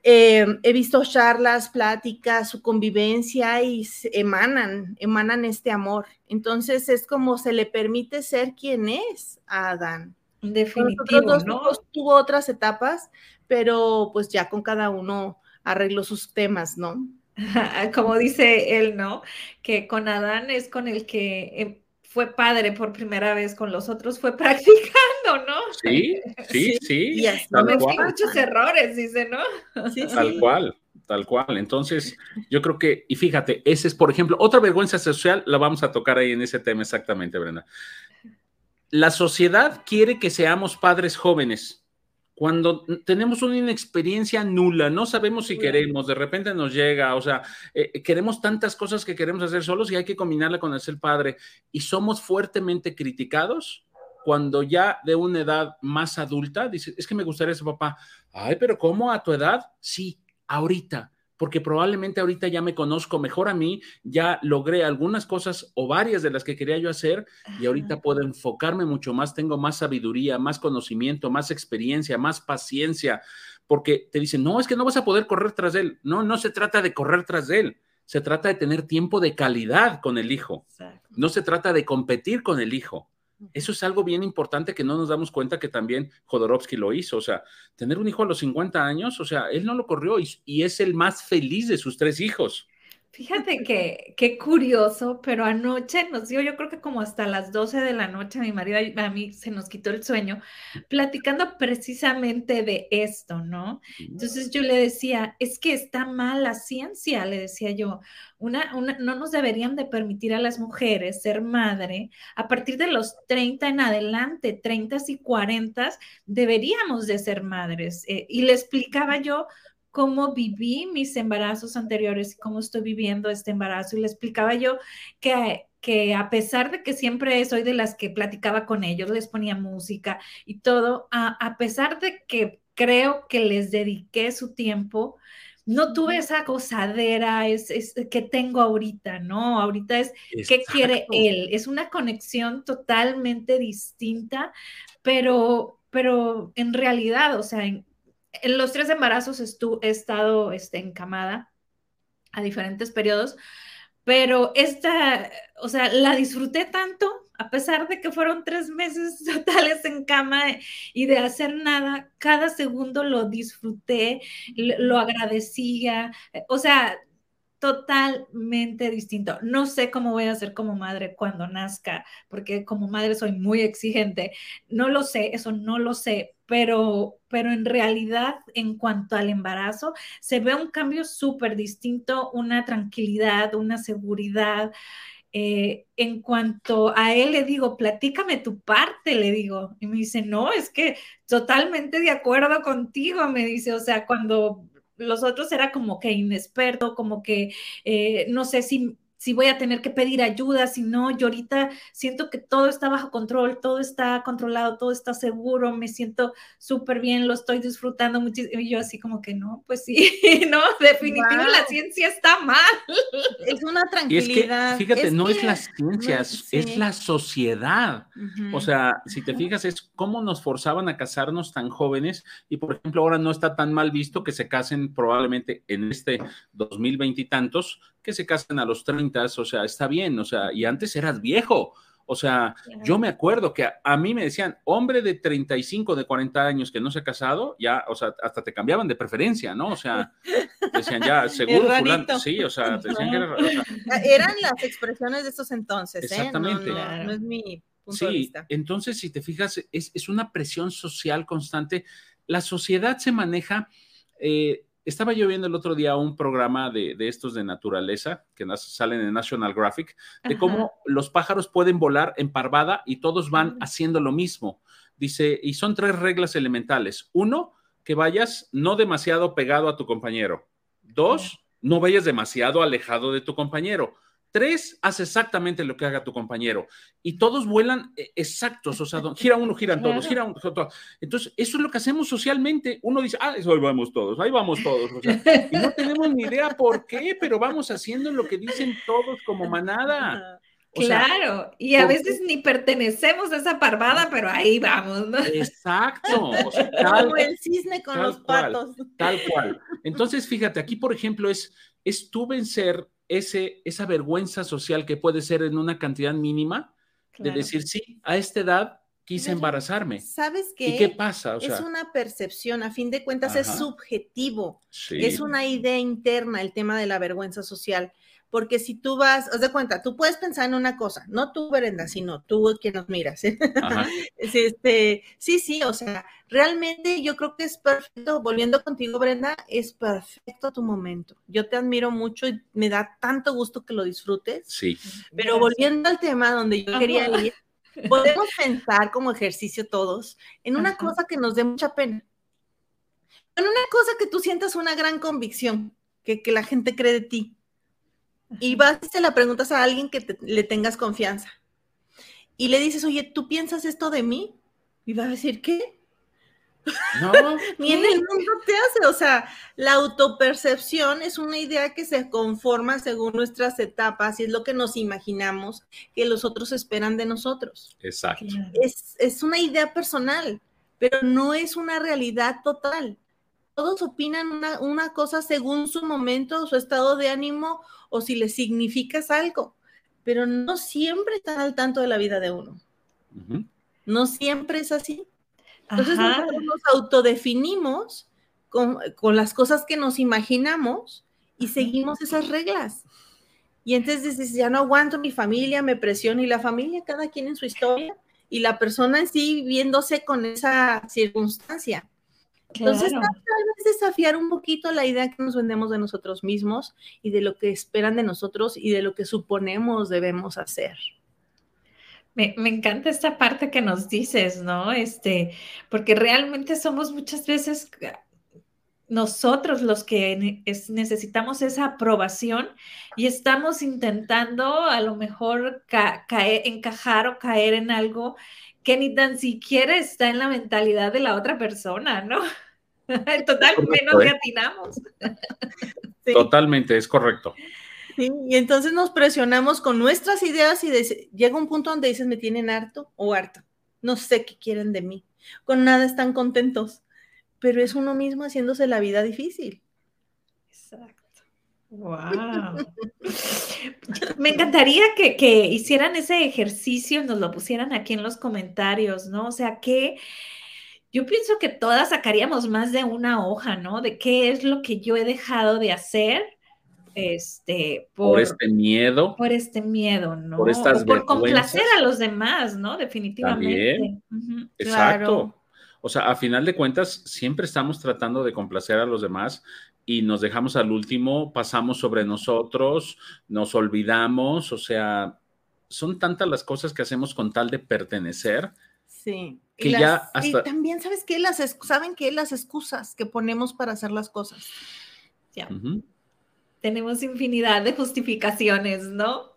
Speaker 4: Eh, he visto charlas, pláticas, su convivencia y emanan, emanan este amor. Entonces es como se le permite ser quien es a Adán.
Speaker 2: Definitivo,
Speaker 4: ¿no? Tuvo otras etapas, pero pues ya con cada uno arregló sus temas, ¿no?
Speaker 2: como dice él, ¿no? Que con Adán es con el que em, fue padre por primera vez, con los otros fue practicando, ¿no?
Speaker 3: Sí, sí, sí.
Speaker 2: Y muchos errores, dice, ¿no?
Speaker 3: Sí, tal cual, tal cual. Entonces, yo creo que, y fíjate, ese es, por ejemplo, otra vergüenza social, la vamos a tocar ahí en ese tema exactamente, Brenda. La sociedad quiere que seamos padres jóvenes cuando tenemos una inexperiencia nula, no sabemos si queremos, de repente nos llega, o sea, eh, queremos tantas cosas que queremos hacer solos y hay que combinarla con el ser padre. Y somos fuertemente criticados cuando ya de una edad más adulta, dice, es que me gustaría ser papá. Ay, pero ¿cómo a tu edad? Sí, ahorita porque probablemente ahorita ya me conozco mejor a mí, ya logré algunas cosas o varias de las que quería yo hacer y ahorita puedo enfocarme mucho más, tengo más sabiduría, más conocimiento, más experiencia, más paciencia, porque te dicen, no, es que no vas a poder correr tras él. No, no se trata de correr tras él, se trata de tener tiempo de calidad con el hijo. No se trata de competir con el hijo. Eso es algo bien importante que no nos damos cuenta que también Jodorowsky lo hizo. O sea, tener un hijo a los 50 años, o sea, él no lo corrió y, es el más feliz de sus tres hijos.
Speaker 2: Fíjate que qué curioso, pero anoche nos dio, yo creo que como hasta las 12 de la noche, mi marido a mí se nos quitó el sueño, platicando precisamente de esto, ¿no? Entonces yo le decía, es que está mal la ciencia, le decía yo, una, una, no nos deberían de permitir a las mujeres ser madre a partir de los 30 en adelante, 30 y 40, deberíamos de ser madres. Eh, y le explicaba yo cómo viví mis embarazos anteriores y cómo estoy viviendo este embarazo. Y le explicaba yo que, que a pesar de que siempre soy de las que platicaba con ellos, les ponía música y todo, a, pesar de que creo que les dediqué su tiempo, no tuve esa gozadera es, que tengo ahorita, ¿no? Ahorita es qué quiere él. Es una conexión totalmente distinta, pero pero en realidad, o sea, en, los tres embarazos he estado este, encamada a diferentes periodos, pero esta, o sea, la disfruté tanto, a pesar de que fueron tres meses totales en cama y de hacer nada, cada segundo lo disfruté, lo agradecía, o sea, totalmente distinto. No sé cómo voy a ser como madre cuando nazca, porque como madre soy muy exigente. No lo sé, eso no lo sé, pero, pero en realidad en cuanto al embarazo se ve un cambio súper distinto, una tranquilidad, una seguridad. Eh, en cuanto a él le digo, platícame tu parte, le digo, y me dice, no, es que totalmente de acuerdo contigo, me dice, o sea, cuando los otros era como que inexperto, como que eh, no sé si si voy a tener que pedir ayuda, si no, yo ahorita siento que todo está bajo control, todo está controlado, todo está seguro, me siento súper bien, lo estoy disfrutando muchísimo. Y yo así como que no, pues sí, no, definitivamente la ciencia está mal.
Speaker 4: Es una tranquilidad.
Speaker 3: fíjate, no es la ciencia, es la sociedad. O sea, si te fijas, es cómo nos forzaban a casarnos tan jóvenes y, por ejemplo, ahora no está tan mal visto que se casen probablemente en este 2020 y tantos que se casan a los 30, o sea, está bien, o sea, y antes eras viejo. O sea, yo me acuerdo que a, mí me decían, hombre de 35, de 40 años que no se ha casado, ya, o sea, hasta te cambiaban de preferencia, ¿no? O sea, decían ya, seguro, fulano, sí, o sea, decían que era,
Speaker 4: Eran las expresiones de esos entonces, ¿eh? Exactamente. No, no, es mi punto de vista.
Speaker 3: Entonces, si te fijas, es, es, una presión social constante. La sociedad se maneja... Eh, estaba yo viendo el otro día un programa de, estos de naturaleza que salen en National Graphic, de cómo los pájaros pueden volar en parvada y todos van haciendo lo mismo. Dice, y son tres reglas elementales. Uno, que vayas no demasiado pegado a tu compañero. Dos, no vayas demasiado alejado de tu compañero. Tres, haz exactamente lo que haga tu compañero. Y todos vuelan eh, exactos, o sea, gira uno, giran todos, gira uno, todos. Entonces, eso es lo que hacemos socialmente. Uno dice, ah, eso ahí vamos todos, ahí vamos todos. y no tenemos ni idea por qué, pero vamos haciendo lo que dicen todos como manada.
Speaker 2: claro, y a veces ni pertenecemos a esa parvada, pero ahí vamos, ¿no?
Speaker 3: Exacto.
Speaker 4: como el cisne con los patos.
Speaker 3: tal cual. Entonces, fíjate, aquí, por ejemplo, es, es tú vencer ese, esa vergüenza social que puede ser en una cantidad mínima de decir, sí, a esta edad quise embarazarme.
Speaker 4: ¿Sabes qué?
Speaker 3: ¿Y qué pasa?
Speaker 4: es una percepción, a fin de cuentas es subjetivo, es una idea interna el tema de la vergüenza social porque si tú vas, haz de cuenta, tú puedes pensar en una cosa, no tú, Brenda, sino tú que nos miras. ¿eh? este, sí, sí, o sea, realmente yo creo que es perfecto, volviendo contigo, Brenda, es perfecto tu momento. Yo te admiro mucho y me da tanto gusto que lo disfrutes.
Speaker 3: Sí.
Speaker 4: Pero volviendo al tema donde yo quería ir, podemos pensar como ejercicio todos en una cosa que nos dé mucha pena. En una cosa que tú sientas una gran convicción, que, que la gente cree de ti y vas y se la preguntas a alguien que le tengas confianza. Y le dices, oye, ¿tú piensas esto de mí? Y va a decir, ¿qué? No. Ni en el mundo te hace. O sea, la autopercepción es una idea que se conforma según nuestras etapas y es lo que nos imaginamos que los otros esperan de nosotros.
Speaker 3: Exacto.
Speaker 4: Es, es una idea personal, pero no es una realidad total todos opinan una, cosa según su momento, su estado de ánimo o si le significas algo, pero no siempre están al tanto de la vida de uno. No siempre es así. Entonces nosotros nos autodefinimos con, con, las cosas que nos imaginamos y seguimos esas reglas. Y entonces dices, ya no aguanto mi familia, me presiona y la familia, cada quien en su historia y la persona en sí viéndose con esa circunstancia. Entonces, tal vez desafiar un poquito la idea que nos vendemos de nosotros mismos y de lo que esperan de nosotros y de lo que suponemos debemos hacer.
Speaker 2: Me, encanta esta parte que nos dices, ¿no? Este, porque realmente somos muchas veces nosotros los que necesitamos esa aprobación y estamos intentando a lo mejor caer, encajar o caer en algo que ni tan siquiera está en la mentalidad de la otra persona, ¿no? Totalmente nos atinamos.
Speaker 3: Totalmente, es correcto.
Speaker 4: Sí, y entonces nos presionamos con nuestras ideas y llega un punto donde dices, me tienen harto o harto. No sé qué quieren de mí. con nada están contentos, pero es uno mismo haciéndose la vida difícil.
Speaker 2: Exacto. Wow. Me encantaría que, que, hicieran ese ejercicio, nos lo pusieran aquí en los comentarios, ¿no? O sea, que yo pienso que todas sacaríamos más de una hoja, ¿no? De qué es lo que yo he dejado de hacer este,
Speaker 3: por, este miedo.
Speaker 2: Por este miedo, ¿no? Por estas por complacer a los demás, ¿no? Definitivamente.
Speaker 3: Exacto. O sea, a final de cuentas, siempre estamos tratando de complacer a los demás y nos dejamos al último, pasamos sobre nosotros, nos olvidamos, o sea, son tantas las cosas que hacemos con tal de pertenecer.
Speaker 4: Sí.
Speaker 3: Que y ya
Speaker 4: Y también, ¿sabes qué? Las, ¿Saben qué? Las excusas que ponemos para hacer las cosas.
Speaker 2: Ya tenemos infinidad de justificaciones, ¿no?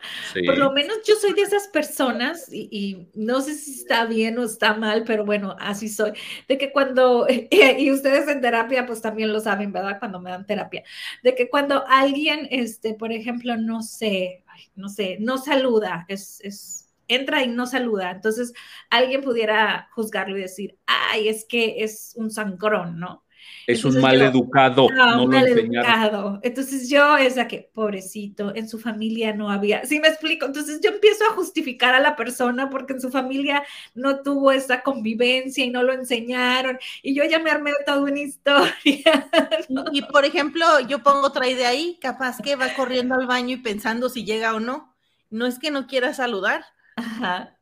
Speaker 2: Por lo menos yo soy de esas personas y, no sé si está bien o está mal, pero bueno, así soy, de que cuando, y ustedes en terapia pues también lo saben, ¿verdad? Cuando me dan terapia, de que cuando alguien, este, por ejemplo, no sé, no sé, no saluda, es, es entra y no saluda. Entonces, alguien pudiera juzgarlo y decir, ay, es que es un sangrón, ¿no?
Speaker 3: Es un mal educado.
Speaker 2: No, un mal educado. Entonces yo es la que, pobrecito, en su familia no había. Sí, me explico. Entonces yo empiezo a justificar a la persona porque en su familia no tuvo esa convivencia y no lo enseñaron. Y yo ya me armé toda una historia.
Speaker 4: Y, por ejemplo, yo pongo otra idea ahí, capaz que va corriendo al baño y pensando si llega o no. No es que no quiera saludar.
Speaker 2: Ajá.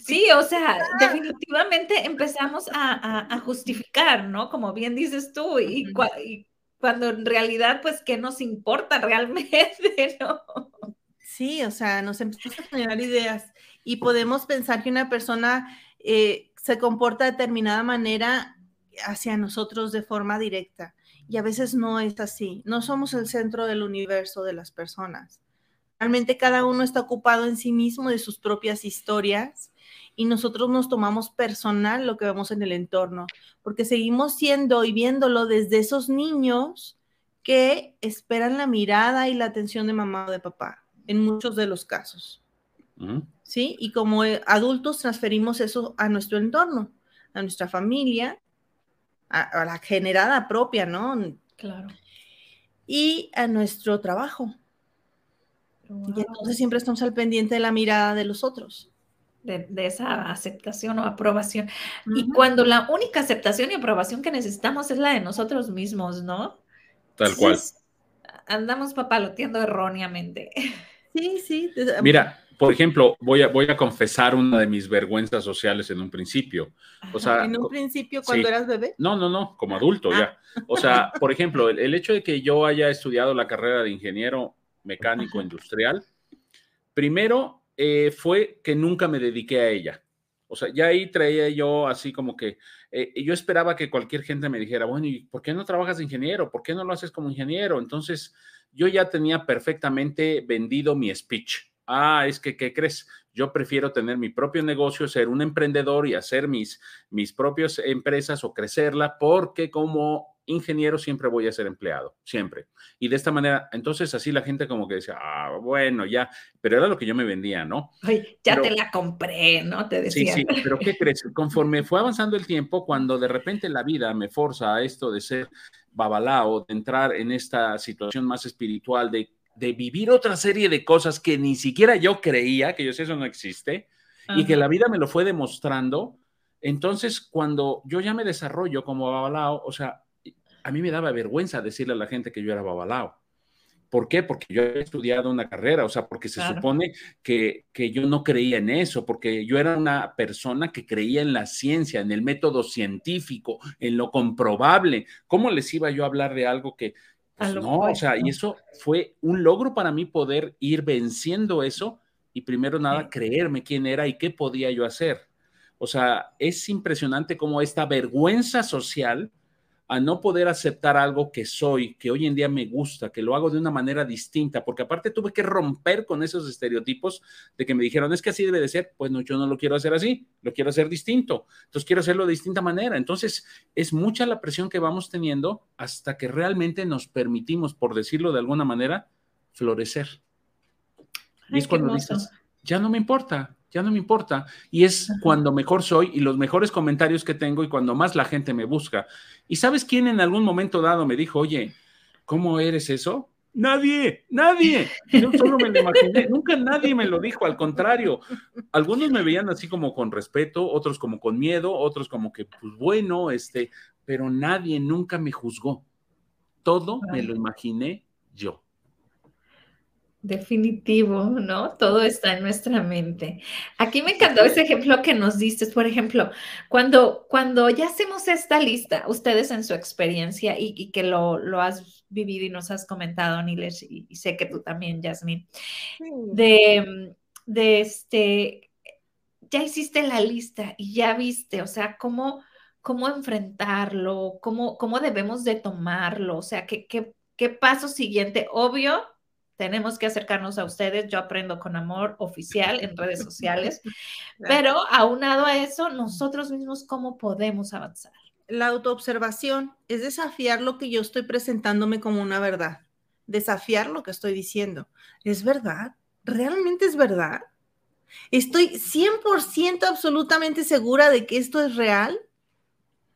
Speaker 2: Sí, o sea, definitivamente empezamos a, justificar, ¿no? Como bien dices tú, y, cuando en realidad, pues, ¿qué nos importa realmente, no?
Speaker 4: Sí, o sea, nos empezamos a generar ideas y podemos pensar que una persona eh, se comporta de determinada manera hacia nosotros de forma directa y a veces no es así. No somos el centro del universo de las personas. Realmente cada uno está ocupado en sí mismo de sus propias historias y nosotros nos tomamos personal lo que vemos en el entorno, porque seguimos siendo y viéndolo desde esos niños que esperan la mirada y la atención de mamá o de papá, en muchos de los casos. ¿Sí? Y como eh, adultos transferimos eso a nuestro entorno, a nuestra familia, a, a la generada propia, ¿no?
Speaker 2: Claro.
Speaker 4: Y a nuestro trabajo. Y entonces siempre estamos al pendiente de la mirada de los otros.
Speaker 2: De, esa aceptación o aprobación. Y cuando la única aceptación y aprobación que necesitamos es la de nosotros mismos, ¿no?
Speaker 3: Tal cual.
Speaker 2: Andamos papaloteando erróneamente.
Speaker 4: Sí, sí.
Speaker 3: Mira, por ejemplo, voy a, voy a confesar una de mis vergüenzas sociales en un principio. O sea,
Speaker 4: ¿En un principio cuando eras bebé?
Speaker 3: No, no, no, como adulto ya. Ah. O sea, por ejemplo, el, hecho de que yo haya estudiado la carrera de ingeniero mecánico industrial. Primero eh, fue que nunca me dediqué a ella. O sea, ya ahí traía yo así como que eh, yo esperaba que cualquier gente me dijera, bueno, ¿y por qué no trabajas de ingeniero? ¿Por qué no lo haces como ingeniero? Entonces, yo ya tenía perfectamente vendido mi speech. Ah, es que, ¿qué crees? Yo prefiero tener mi propio negocio, ser un emprendedor y hacer mis, mis propias empresas o crecerla, porque como ingeniero siempre voy a ser empleado, siempre. Y de esta manera, entonces así la gente como que decía, ah, bueno, ya, pero era lo que yo me vendía, ¿no?
Speaker 2: Ay, ya te la compré, ¿no? Te decía.
Speaker 3: Sí, sí, pero ¿qué crees? Conforme fue avanzando el tiempo, cuando de repente la vida me forza a esto de ser babalao, de entrar en esta situación más espiritual, de, de vivir otra serie de cosas que ni siquiera yo creía, que yo sé eso no existe, y que la vida me lo fue demostrando, entonces, cuando yo ya me desarrollo como babalao, o sea, a mí me daba vergüenza decirle a la gente que yo era babalao. ¿Por qué? Porque yo he estudiado una carrera, o sea, porque se supone que, que, yo no creía en eso, porque yo era una persona que creía en la ciencia, en el método científico, en lo comprobable. ¿Cómo les iba yo a hablar de algo que, pues no, o sea, y eso fue un logro para mí poder ir venciendo eso y primero nada creerme quién era y qué podía yo hacer. O sea, es impresionante cómo esta vergüenza social a no poder aceptar algo que soy, que hoy en día me gusta, que lo hago de una manera distinta, porque aparte tuve que romper con esos estereotipos de que me dijeron, es que así debe de ser, pues no, yo no lo quiero hacer así, lo quiero hacer distinto, entonces quiero hacerlo de distinta manera. Entonces es mucha la presión que vamos teniendo hasta que realmente nos permitimos, por decirlo de alguna manera, florecer. y es cuando dices, ya no me importa, ya no me importa. Y es cuando mejor soy y los mejores comentarios que tengo y cuando más la gente me busca. ¿Y sabes quién en algún momento dado me dijo, oye, ¿cómo eres eso? Nadie, nadie. Yo solo me lo imaginé. Nunca nadie me lo dijo, al contrario. Algunos me veían así como con respeto, otros como con miedo, otros como que, pues bueno, este, pero nadie nunca me juzgó. Todo me lo imaginé yo.
Speaker 2: Definitivo, ¿no? Todo está en nuestra mente. Aquí me encantó ese ejemplo que nos diste, por ejemplo, cuando, cuando ya hacemos esta lista, ustedes en su experiencia y, que lo, lo, has vivido y nos has comentado, Niles, y, sé que tú también, Yasmin, de, de este, ya hiciste la lista y ya viste, o sea, cómo, cómo enfrentarlo, cómo, cómo debemos de tomarlo, o sea, qué, qué, qué paso siguiente, obvio tenemos que acercarnos a ustedes. Yo aprendo con amor oficial en redes sociales, pero aunado a eso, nosotros mismos, ¿cómo podemos avanzar?
Speaker 4: La autoobservación es desafiar lo que yo estoy presentándome como una verdad, desafiar lo que estoy diciendo. ¿Es verdad? ¿Realmente es verdad? ¿Estoy 100% absolutamente segura de que esto es real?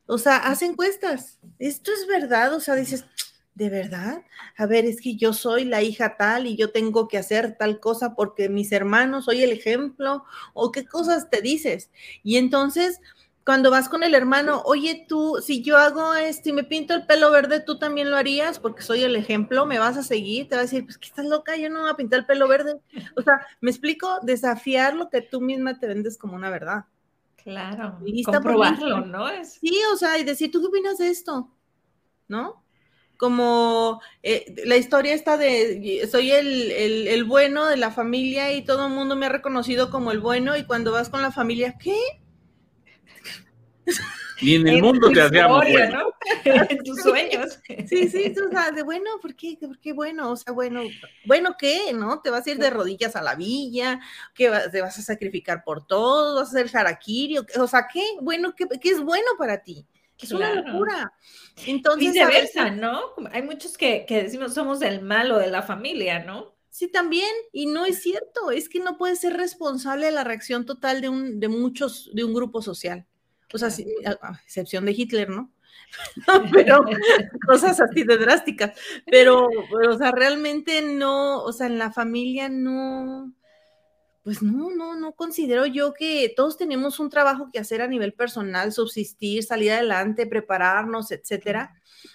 Speaker 4: O sea, haz encuestas. ¿Esto es verdad? O sea, dices, ¿De verdad? A ver, es que yo soy la hija tal y yo tengo que hacer tal cosa porque mis hermanos, soy el ejemplo, o qué cosas te dices. Y entonces, cuando vas con el hermano, oye, tú, si yo hago esto y me pinto el pelo verde, tú también lo harías porque soy el ejemplo, me vas a seguir, te vas a decir, pues que estás loca, yo no voy a pintar el pelo verde. O sea, me explico, desafiar lo que tú misma te vendes como una verdad.
Speaker 2: Claro, y comprobarlo, ¿no?
Speaker 4: Sí, o sea, y decir, ¿tú qué opinas de esto? ¿No? Como eh, la historia está de soy el, bueno de la familia y todo el mundo me ha reconocido como el bueno y cuando vas con la familia, ¿qué?
Speaker 3: Y en el mundo te hacíamos bueno.
Speaker 2: en tus sueños.
Speaker 4: Sí, sí, o sea, de bueno, ¿por qué? ¿por qué bueno? O sea, bueno, ¿bueno qué? ¿No? Te vas a ir de rodillas a la villa, que te vas a sacrificar por todo, vas a hacer harakiri, o sea, ¿qué? Bueno, ¿qué, qué es bueno para ti? Es una locura.
Speaker 2: Entonces, Viceversa, ¿no? Hay muchos que, decimos somos el malo de la familia, ¿no?
Speaker 4: Sí, también, y no es cierto, es que no puedes ser responsable de la reacción total de, un, de muchos, de un grupo social. O sea, a, excepción de Hitler, ¿no? pero cosas así de drásticas. Pero, o sea, realmente no, o sea, en la familia no, pues no, no, no considero yo que todos tenemos un trabajo que hacer a nivel personal, subsistir, salir adelante, prepararnos, etcétera.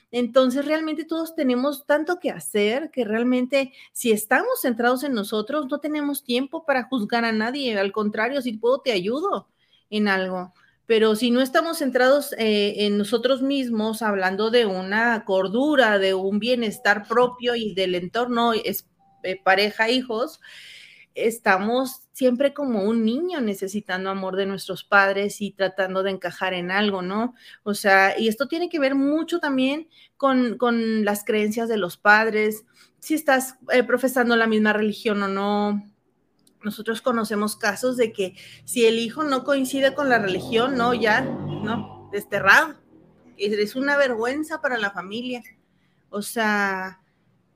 Speaker 4: Entonces, realmente todos tenemos tanto que hacer que realmente si estamos centrados en nosotros, no tenemos tiempo para juzgar a nadie. Al contrario, si puedo, te ayudo en algo. Pero si no estamos centrados eh, en nosotros mismos, hablando de una cordura, de un bienestar propio y del entorno, es, eh, pareja, hijos, estamos siempre como un niño necesitando amor de nuestros padres y tratando de encajar en algo, ¿no? O sea, y esto tiene que ver mucho también con, las creencias de los padres, si estás eh, profesando la misma religión o no. Nosotros conocemos casos de que si el hijo no coincide con la religión, no, ya, no, desterrado. Es una vergüenza para la familia. O sea,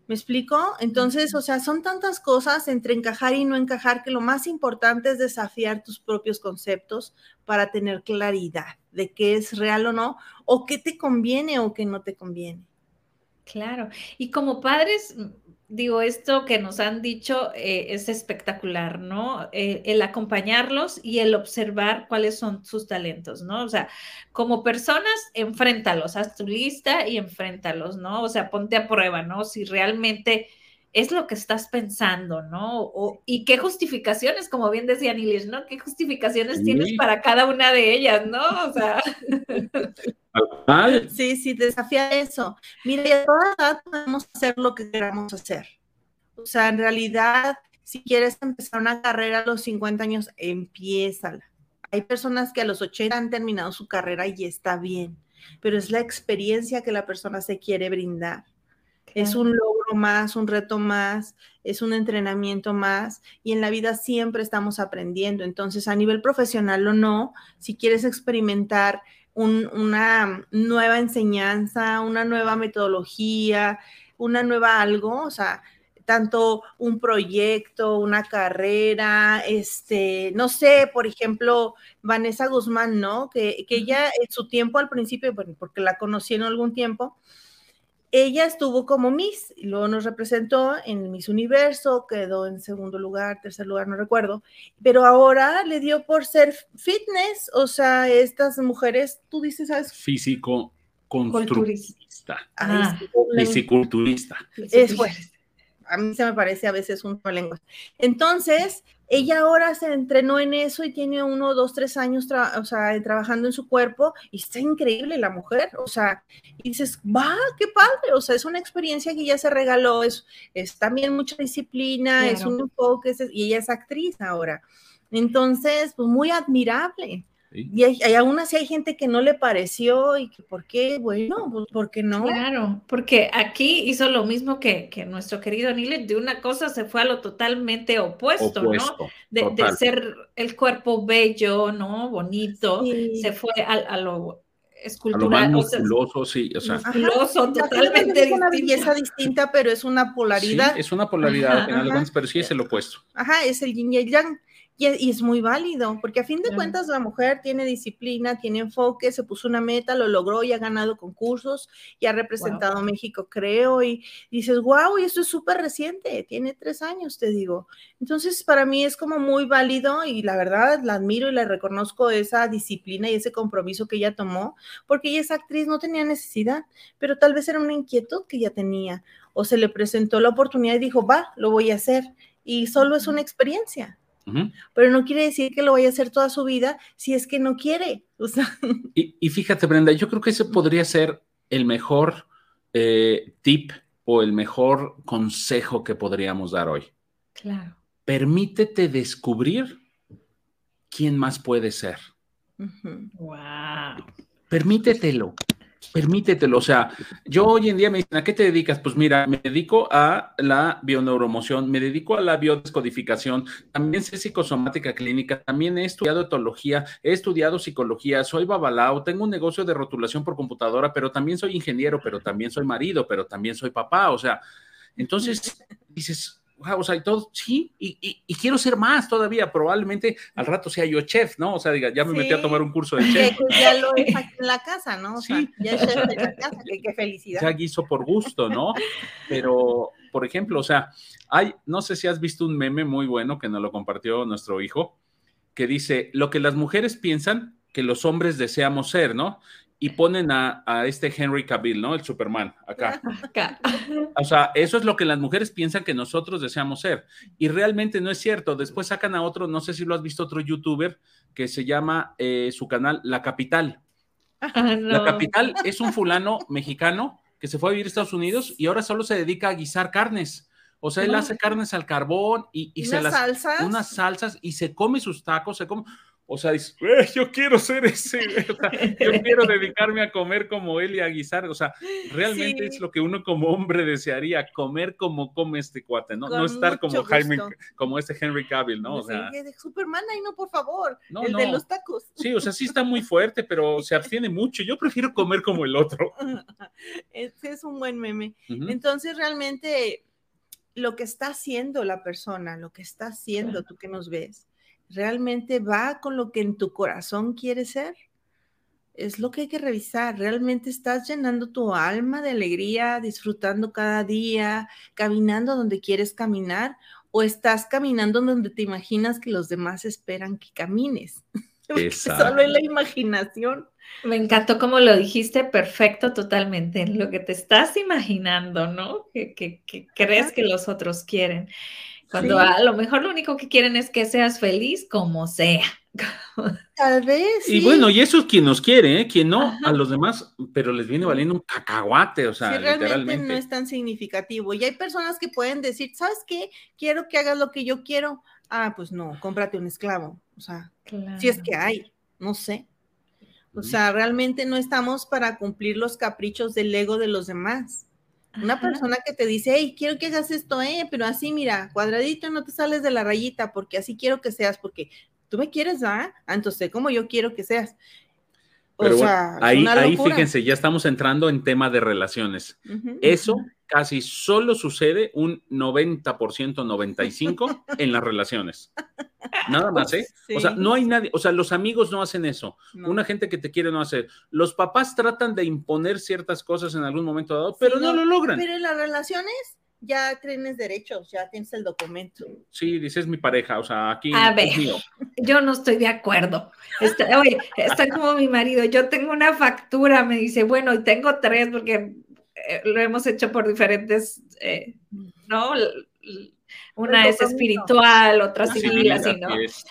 Speaker 4: ¿Me explico? Entonces, o sea, son tantas cosas entre encajar y no encajar que lo más importante es desafiar tus propios conceptos para tener claridad de qué es real o no, o qué te conviene o qué no te conviene.
Speaker 2: Claro, y como padres, digo, esto que nos han dicho eh, es espectacular, ¿no? Eh, el acompañarlos y el observar cuáles son sus talentos, ¿no? O sea, como personas, enfréntalos, haz tu lista y enfréntalos, ¿no? O sea, ponte a prueba, ¿no? Si realmente es lo que estás pensando, ¿no? y qué justificaciones, como bien decía Nilis, ¿no? ¿Qué justificaciones tienes para cada una de ellas, ¿no? O sea.
Speaker 4: Sí, sí, desafía eso. Mira, a toda edad podemos hacer lo que queramos hacer. O sea, en realidad, si quieres empezar una carrera a los 50 años, empiézala. Hay personas que a los 80 han terminado su carrera y está bien, pero es la experiencia que la persona se quiere brindar. Es un logro más, un reto más, es un entrenamiento más y en la vida siempre estamos aprendiendo. Entonces, a nivel profesional o no, si quieres experimentar una nueva enseñanza, una nueva metodología, una nueva algo, o sea, tanto un proyecto, una carrera, este, no sé, por ejemplo, Vanessa Guzmán, ¿no? Que, que ella en su tiempo al principio, bueno, porque la conocí en algún tiempo, ella estuvo como Miss, y luego nos representó en Miss Universo, quedó en segundo lugar, tercer lugar, no recuerdo, pero ahora le dio por ser fitness, o sea, estas mujeres, tú dices, ¿sabes?
Speaker 3: Físico constructivista. Ah, fisiculturista.
Speaker 4: Es, a mí se me parece a veces un lenguas. Entonces, ella ahora se entrenó en eso y tiene uno, dos, tres años o sea, trabajando en su cuerpo y está increíble la mujer, o sea, y dices, va, qué padre, o sea, es una experiencia que ya se regaló, es, es también mucha disciplina, es un enfoque, y ella es actriz ahora. Entonces, pues muy admirable. Y, hay, aún así hay gente que no le pareció y que, ¿por qué? Bueno, pues ¿por qué no?
Speaker 2: Claro, porque aquí hizo lo mismo que, que nuestro querido Nile, de una cosa se fue a lo totalmente opuesto, ¿no? De, ser el cuerpo bello, ¿no? Bonito, se fue a, lo escultural.
Speaker 3: musculoso, sí, o sea.
Speaker 2: Musculoso, totalmente
Speaker 4: Es una belleza distinta, pero es una polaridad.
Speaker 3: Sí, es una polaridad, pero sí es el opuesto.
Speaker 4: Ajá, es el yin y el yang. Y, es muy válido, porque a fin de cuentas la mujer tiene disciplina, tiene enfoque, se puso una meta, lo logró y ha ganado concursos y ha representado a México, creo, y, dices, wow, y esto es súper reciente, tiene tres años, te digo. Entonces, para mí es como muy válido y la verdad la admiro y le reconozco esa disciplina y ese compromiso que ella tomó, porque ella es actriz, no tenía necesidad, pero tal vez era una inquietud que ella tenía, o se le presentó la oportunidad y dijo, va, lo voy a hacer, y solo es una experiencia. Pero no quiere decir que lo vaya a hacer toda su vida si es que no quiere.
Speaker 3: y, fíjate, Brenda, yo creo que ese podría ser el mejor eh, tip o el mejor consejo que podríamos dar hoy.
Speaker 2: Claro.
Speaker 3: Permítete descubrir quién más puede ser.
Speaker 2: Wow.
Speaker 3: Permítetelo permítetelo. O sea, yo hoy en día me dicen, ¿a qué te dedicas? Pues mira, me dedico a la bioneuromoción, me dedico a la biodescodificación, también sé psicosomática clínica, también he estudiado etología, he estudiado psicología, soy babalao, tengo un negocio de rotulación por computadora, pero también soy ingeniero, pero también soy marido, pero también soy papá. O sea, entonces dices, o sea, y todo, sí, y, quiero ser más todavía, probablemente al rato sea yo chef, ¿no? O sea, diga, ya me metí a tomar un curso de chef.
Speaker 4: ya lo es aquí en la casa, ¿no? O sea, ya es chef de la casa, qué felicidad.
Speaker 3: Ya guiso por gusto, ¿no? Pero, por ejemplo, o sea, hay, no sé si has visto un meme muy bueno que nos lo compartió nuestro hijo, que dice, lo que las mujeres piensan que los hombres deseamos ser, ¿no? Y ponen a, este Henry Cavill, ¿no? El Superman, acá. O sea, eso es lo que las mujeres piensan que nosotros deseamos ser. Y realmente no es cierto. Después sacan a otro, no sé si lo has visto, otro youtuber que se llama eh, su canal La Capital. Ah, La Capital es un fulano mexicano que se fue a vivir a Estados Unidos y ahora solo se dedica a guisar carnes. O sea, él hace carnes al carbón y, y se las...
Speaker 4: Salsas?
Speaker 3: Unas salsas y se come sus tacos, se come... O sea, dice, yo quiero ser ese, yo quiero dedicarme a comer como él y a guisar. O sea, realmente es lo que uno como hombre desearía, comer como come este cuate, ¿no? no estar como Jaime, como este Henry Cavill, ¿no? O sea,
Speaker 4: de Superman, ahí no, por favor, el de los tacos.
Speaker 3: Sí, o sea, sí está muy fuerte, pero se abstiene mucho. Yo prefiero comer como el otro.
Speaker 4: Ese es un buen meme. Entonces, realmente, lo que está haciendo la persona, lo que está haciendo tú que nos ves, ¿Realmente va con lo que en tu corazón quieres ser? Es lo que hay que revisar. ¿Realmente estás llenando tu alma de alegría, disfrutando cada día, caminando donde quieres caminar? ¿O estás caminando donde te imaginas que los demás esperan que camines? Solo es la imaginación.
Speaker 2: Me encantó como lo dijiste, perfecto, totalmente. Lo que te estás imaginando, ¿no? Que, que crees que los otros quieren. Cuando a lo mejor lo único que quieren es que seas feliz como sea.
Speaker 4: Tal vez.
Speaker 3: Y bueno, y eso es quien nos quiere, ¿eh? Quien no, a los demás, pero les viene valiendo un cacahuate, o sea, sí, realmente
Speaker 4: no es tan significativo. Y hay personas que pueden decir, ¿sabes qué? Quiero que hagas lo que yo quiero. Ah, pues no, cómprate un esclavo. O sea, si es que hay, no sé. O sea, realmente no estamos para cumplir los caprichos del ego de los demás. Una persona que te dice, hey, quiero que hagas esto, eh, pero así, mira, cuadradito, no te sales de la rayita, porque así quiero que seas, porque tú me quieres, ¿ah? Entonces, como yo quiero que seas.
Speaker 3: Pero ahí, ahí fíjense, ya estamos entrando en tema de relaciones. Eso casi solo sucede un 90%, 95% en las relaciones. Nada más, ¿eh? O sea, no hay nadie, o sea, los amigos no hacen eso. Una gente que te quiere no hace. Los papás tratan de imponer ciertas cosas en algún momento dado, pero no, lo logran.
Speaker 4: Pero en las relaciones ya tienes derechos, ya tienes el documento.
Speaker 3: Sí, dices mi pareja, o sea, aquí.
Speaker 2: A ver, yo no estoy de acuerdo. Está, oye, está como mi marido, yo tengo una factura, me dice, bueno, y tengo tres porque eh, lo hemos hecho por diferentes, eh, ¿no? Una es espiritual, otra civil, así, ¿no?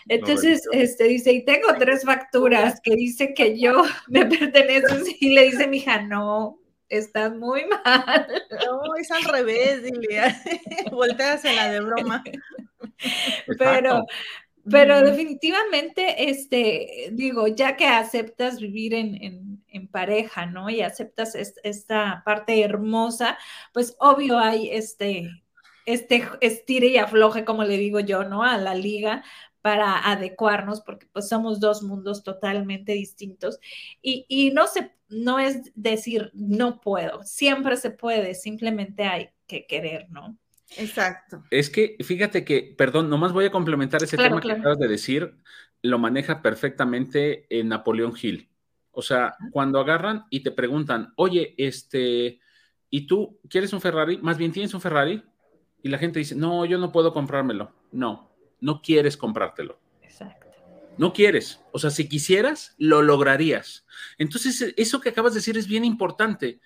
Speaker 2: Entonces, este dice, y tengo tres facturas que dice que yo me pertenezco, y le dice mi hija, no, estás muy mal.
Speaker 4: No, es al revés, dile, volteas la de broma.
Speaker 2: Pero, pero definitivamente, este, digo, ya que aceptas vivir en, pareja, ¿no? Y aceptas esta parte hermosa, pues obvio hay este, este estire y afloje, como le digo yo, ¿no? A la liga para adecuarnos, porque pues somos dos mundos totalmente distintos. Y, y no, se, no es decir, no puedo, siempre se puede, simplemente hay que querer, ¿no?
Speaker 4: Exacto.
Speaker 3: Es que, fíjate que, perdón, nomás voy a complementar ese tema que acabas de decir, lo maneja perfectamente en Napoleón Hill. O sea, cuando agarran y te preguntan, oye, este, ¿y tú quieres un Ferrari? Más bien, ¿tienes un Ferrari? Y la gente dice, no, yo no puedo comprármelo. No, no quieres comprártelo. No quieres. O sea, si quisieras, lo lograrías. Entonces, eso que acabas de decir es bien importante.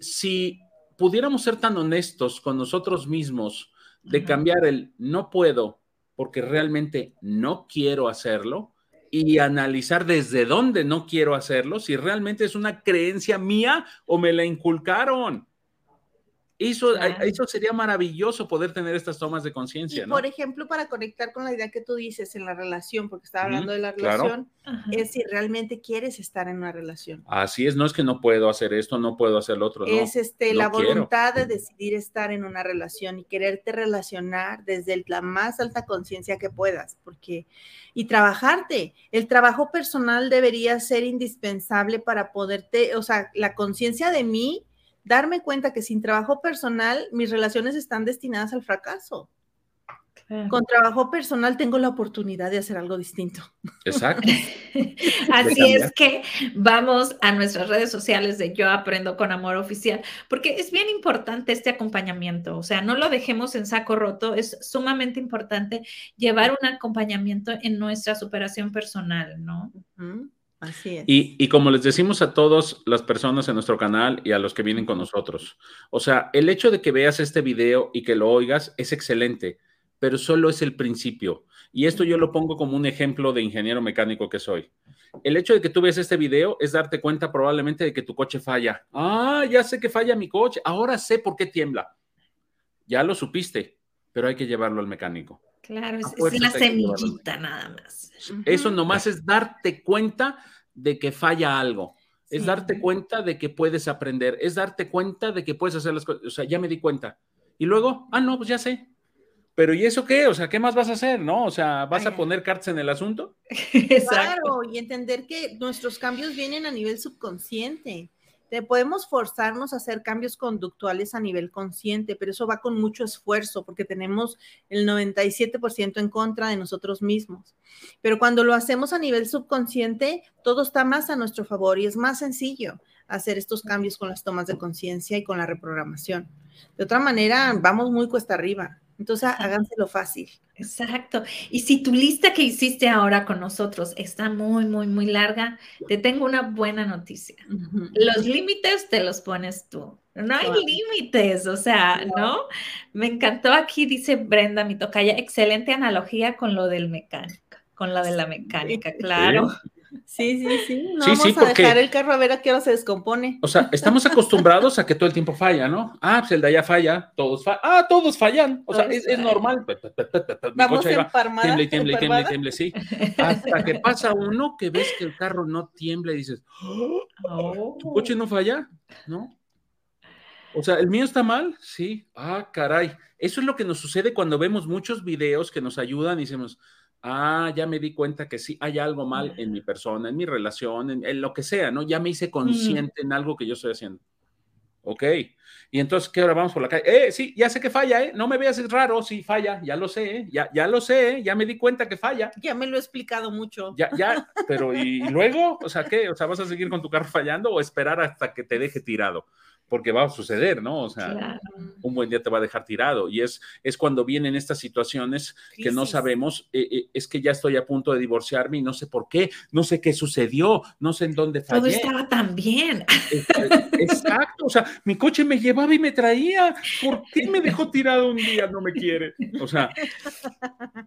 Speaker 3: Si pudiéramos ser tan honestos con nosotros mismos de cambiar el no puedo porque realmente no quiero hacerlo y analizar desde dónde no quiero hacerlo, si realmente es una creencia mía o me la inculcaron. Eso, eso sería maravilloso poder tener estas tomas de conciencia.
Speaker 4: Por ejemplo, para conectar con la idea que tú dices en la relación, porque estaba hablando de la relación, es si realmente quieres estar en una relación.
Speaker 3: Así es, no es que no puedo hacer esto, no puedo hacer lo otro.
Speaker 4: Es este, la voluntad de decidir estar en una relación y quererte relacionar desde la más alta conciencia que puedas, porque y trabajarte. El trabajo personal debería ser indispensable para poderte, o sea, la conciencia de mí darme cuenta que sin trabajo personal mis relaciones están destinadas al fracaso. Con trabajo personal tengo la oportunidad de hacer algo distinto.
Speaker 3: Exacto.
Speaker 2: Así es que vamos a nuestras redes sociales de Yo Aprendo con Amor Oficial, porque es bien importante este acompañamiento, o sea, no lo dejemos en saco roto, es sumamente importante llevar un acompañamiento en nuestra superación personal, ¿no?
Speaker 3: Y, como les decimos a todas las personas en nuestro canal y a los que vienen con nosotros, o sea, el hecho de que veas este video y que lo oigas es excelente, pero solo es el principio. Y esto yo lo pongo como un ejemplo de ingeniero mecánico que soy. El hecho de que tú veas este video es darte cuenta probablemente de que tu coche falla. Ah, ya sé que falla mi coche, ahora sé por qué tiembla. Ya lo supiste, pero hay que llevarlo al mecánico.
Speaker 2: Claro, es, la semillita nada más.
Speaker 3: Eso nomás es darte cuenta de que falla algo. Es darte cuenta de que puedes aprender, es darte cuenta de que puedes hacer las cosas. O sea, ya me di cuenta. Y luego, ah, no, pues ya sé. Pero ¿y eso qué? O sea, ¿qué más vas a hacer? ¿No? O sea, ¿vas a poner cartas en el asunto?
Speaker 4: Claro, y entender que nuestros cambios vienen a nivel subconsciente podemos forzarnos a hacer cambios conductuales a nivel consciente, pero eso va con mucho esfuerzo porque tenemos el 97% en contra de nosotros mismos. Pero cuando lo hacemos a nivel subconsciente, todo está más a nuestro favor y es más sencillo hacer estos cambios con las tomas de conciencia y con la reprogramación. De otra manera, vamos muy cuesta arriba. Entonces, háganselo fácil.
Speaker 2: Exacto. Y si tu lista que hiciste ahora con nosotros está muy, muy, muy larga, te tengo una buena noticia. Los límites te los pones tú. No hay límites, o sea, ¿no? Me encantó aquí, dice Brenda, mi tocaya, excelente analogía con lo del mecánico, con lo de la mecánica, claro.
Speaker 4: Sí, sí, sí. No vamos a dejar el carro a ver a qué hora se descompone.
Speaker 3: O sea, estamos acostumbrados a que todo el tiempo falla, ¿no? Ah, pues el de allá falla, todos fallan. Ah, todos fallan. O sea, es, normal.
Speaker 4: Vamos
Speaker 3: Tiemble, tiemble, tiemble, tiemble, sí. Hasta que pasa uno que ves que el carro no tiembla y dices, oh, ¿tu coche no falla? ¿No? O sea, ¿el mío está mal? Sí. Ah, caray. Eso es lo que nos sucede cuando vemos muchos videos que nos ayudan y decimos, Ah, ya me di cuenta que sí, hay algo mal en mi persona, en mi relación, en, lo que sea, ¿no? Ya me hice consciente en algo que yo estoy haciendo. Ok. Y entonces, ¿qué hora vamos por la calle? Eh, sí, ya sé que falla, ¿eh? No me veas raro, sí, falla, ya lo sé, ¿eh? Ya, ya lo sé, ¿eh? Ya me di cuenta que falla.
Speaker 4: Ya me lo he explicado mucho.
Speaker 3: Ya, ya, pero ¿y luego? O sea, ¿qué? O sea, ¿vas a seguir con tu carro fallando o esperar hasta que te deje tirado? Porque va a suceder, ¿no? O sea, un buen día te va a dejar tirado. Y es, es cuando vienen estas situaciones que no sabemos, eh, eh, es que ya estoy a punto de divorciarme y no sé por qué, no sé qué sucedió, no sé en dónde fallé.
Speaker 2: Todo estaba tan bien.
Speaker 3: Exacto, o sea, mi coche me llevaba y me traía. ¿Por qué me dejó tirado un día? No me quiere. O sea,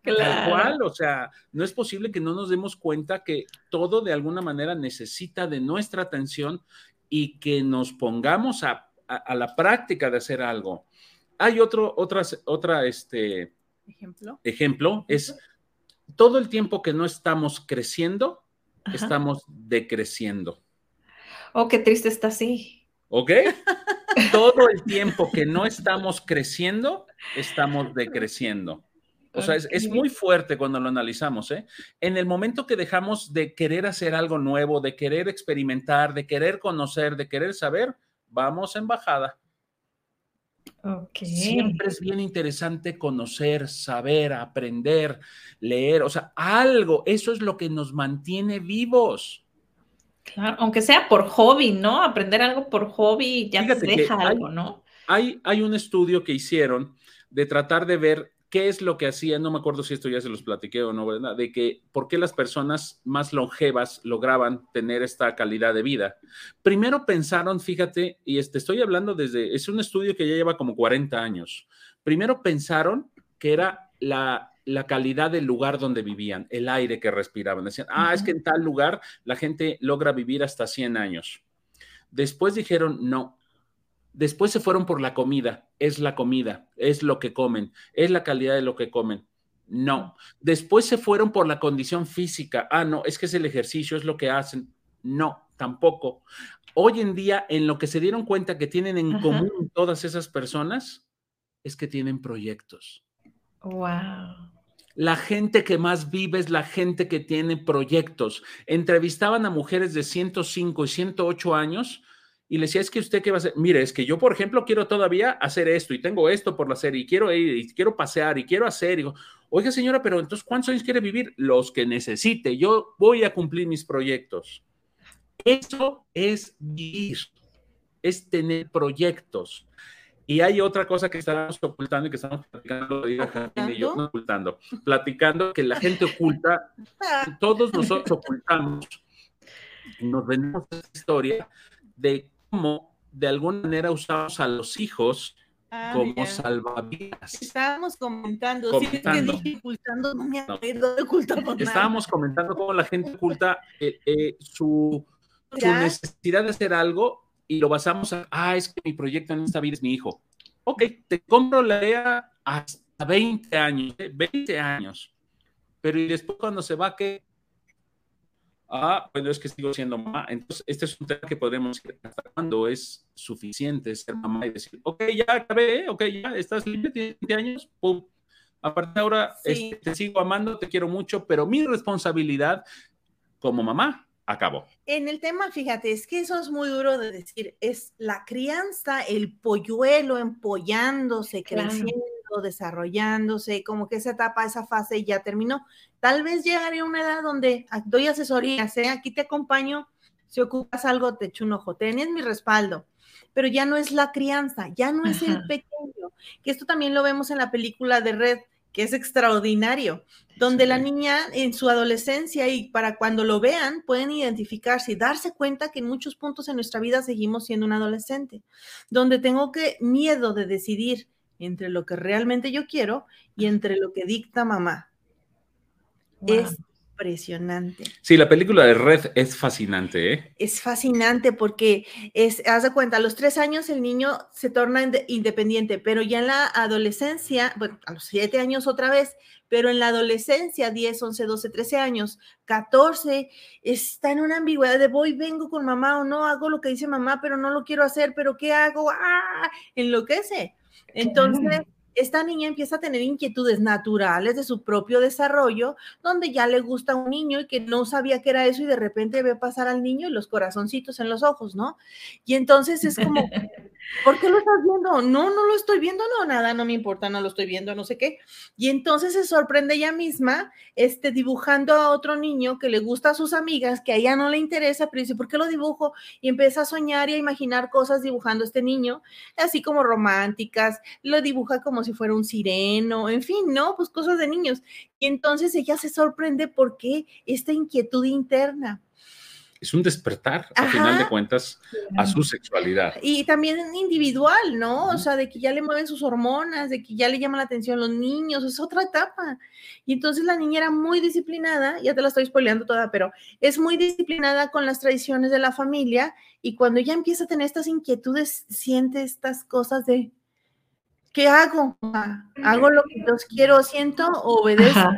Speaker 3: tal cual, o sea, no es posible que no nos demos cuenta que todo de alguna manera necesita de nuestra atención y que nos pongamos a, la práctica de hacer algo. Hay otro, otras, otra, este,
Speaker 4: ejemplo.
Speaker 3: Ejemplo es todo el tiempo que no estamos creciendo, estamos decreciendo.
Speaker 2: Oh, qué triste está así.
Speaker 3: ¿Ok? todo el tiempo que no estamos creciendo, estamos decreciendo. O sea, es, muy fuerte cuando lo analizamos, ¿eh? En el momento que dejamos de querer hacer algo nuevo, de querer experimentar, de querer conocer, de querer saber, vamos en bajada. Siempre es bien interesante conocer, saber, aprender, leer, o sea, algo, eso es lo que nos mantiene vivos.
Speaker 2: Claro, aunque sea por hobby, ¿no? Aprender algo por hobby ya te deja algo, ¿no?
Speaker 3: Hay, hay un estudio que hicieron de tratar de ver ¿qué es lo que hacía? No me acuerdo si esto ya se los platiqué o no, ¿verdad? De que por qué las personas más longevas lograban tener esta calidad de vida. Primero pensaron, fíjate, y este, estoy hablando desde, es un estudio que ya lleva como 40 años. Primero pensaron que era la, la calidad del lugar donde vivían, el aire que respiraban. Decían, ah, es que en tal lugar la gente logra vivir hasta 100 años. Después dijeron, no, Después se fueron por la comida. Es la comida, es lo que comen, es la calidad de lo que comen. No. Después se fueron por la condición física. Ah, no, es que es el ejercicio, es lo que hacen. No, tampoco. Hoy en día, en lo que se dieron cuenta que tienen en común todas esas personas, es que tienen proyectos.
Speaker 2: Wow.
Speaker 3: La gente que más vive es la gente que tiene proyectos. Entrevistaban a mujeres de 105 y 108 años y le decía, es que usted qué va a hacer. Mire, es que yo, por ejemplo, quiero todavía hacer esto y tengo esto por hacer y quiero ir y quiero pasear y quiero hacer. Y digo, oiga, señora, pero entonces, ¿cuántos años quiere vivir? Los que necesite. Yo voy a cumplir mis proyectos. Eso es vivir, es tener proyectos. Y hay otra cosa que estamos ocultando y que estamos platicando, y yo, no ocultando, platicando que la gente oculta, todos nosotros ocultamos, nos vendemos esta historia de cómo de alguna manera usamos a los hijos ah, como salvavidas.
Speaker 4: Estábamos comentando, comentando. Sí, dije ocultando, no me acuerdo de ocultar
Speaker 3: Estábamos comentando cómo la gente oculta eh, eh, su, su, necesidad de hacer algo y lo basamos a, ah, es que mi proyecto en esta vida es mi hijo. Ok, te compro la idea hasta 20 años, 20 ¿eh? años. Pero y después cuando se va, ¿qué? Ah, bueno, es que sigo siendo mamá. Entonces, este es un tema que podemos ir hasta cuando es suficiente ser mamá y decir, ok, ya acabé, ¿eh? ok, ya estás libre, tienes 20 años, pum. Aparte de ahora, este, te sigo amando, te quiero mucho, pero mi responsabilidad como mamá acabó.
Speaker 4: En el tema, fíjate, es que eso es muy duro de decir, es la crianza, el polluelo empollándose, creciendo desarrollándose, como que esa etapa, esa fase ya terminó. Tal vez llegaré a una edad donde doy asesoría, ¿eh? aquí te acompaño, si ocupas algo, te echo un ojo, tenés mi respaldo, pero ya no es la crianza, ya no es el pequeño, que esto también lo vemos en la película de Red, que es extraordinario, donde la niña en su adolescencia y para cuando lo vean pueden identificarse y darse cuenta que en muchos puntos en nuestra vida seguimos siendo un adolescente, donde tengo que miedo de decidir entre lo que realmente yo quiero y entre lo que dicta mamá. Es impresionante.
Speaker 3: Sí, la película de Red es fascinante, ¿eh?
Speaker 4: Es fascinante porque es, haz de cuenta, a los tres años el niño se torna independiente, pero ya en la adolescencia, bueno, a los siete años otra vez, pero en la adolescencia, 10, 11, 12, 13 años, 14, está en una ambigüedad de voy, vengo con mamá o no, hago lo que dice mamá, pero no lo quiero hacer, pero ¿qué hago? ¡Ah! Enloquece. Entonces, esta niña empieza a tener inquietudes naturales de su propio desarrollo, donde ya le gusta un niño y que no sabía que era eso y de repente ve pasar al niño y los corazoncitos en los ojos, ¿no? Y entonces es como, ¿por qué lo estás viendo? No, no lo estoy viendo, no, nada, no me importa, no lo estoy viendo, no sé qué. Y entonces se sorprende ella misma, este, dibujando a otro niño que le gusta a sus amigas, que a ella no le interesa, pero dice, ¿por qué lo dibujo? Y empieza a soñar y a imaginar cosas dibujando a este niño, así como románticas, lo dibuja como si fuera un sireno, en fin, ¿no? Pues cosas de niños. Y entonces ella se sorprende por qué esta inquietud interna
Speaker 3: es un despertar, a final de cuentas, a su sexualidad.
Speaker 4: Y también individual, ¿no? O sea, de que ya le mueven sus hormonas, de que ya le llama la atención los niños, es otra etapa. Y entonces la niña era muy disciplinada, ya te la estoy spoileando toda, pero es muy disciplinada con las tradiciones de la familia y cuando ella empieza a tener estas inquietudes, siente estas cosas de, ¿qué hago? ¿Hago lo que yo quiero, siento, obedezco?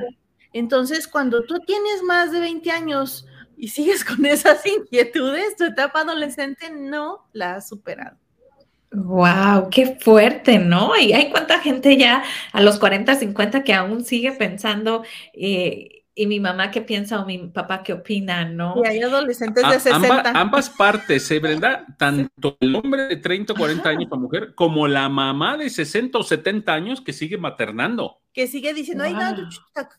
Speaker 4: Entonces, cuando tú tienes más de 20 años, y sigues con esas inquietudes, tu etapa adolescente no la has superado.
Speaker 2: Wow, qué fuerte, ¿no? Y hay cuánta gente ya a los 40, 50 que aún sigue pensando, eh, y mi mamá qué piensa o mi papá qué opina, ¿no?
Speaker 4: Y hay adolescentes de 60.
Speaker 3: ambas partes, ¿eh, verdad? Tanto el hombre de 30 o 40 años, la mujer, como la mamá de 60 o 70 años que sigue maternando
Speaker 4: que sigue diciendo, ay, no,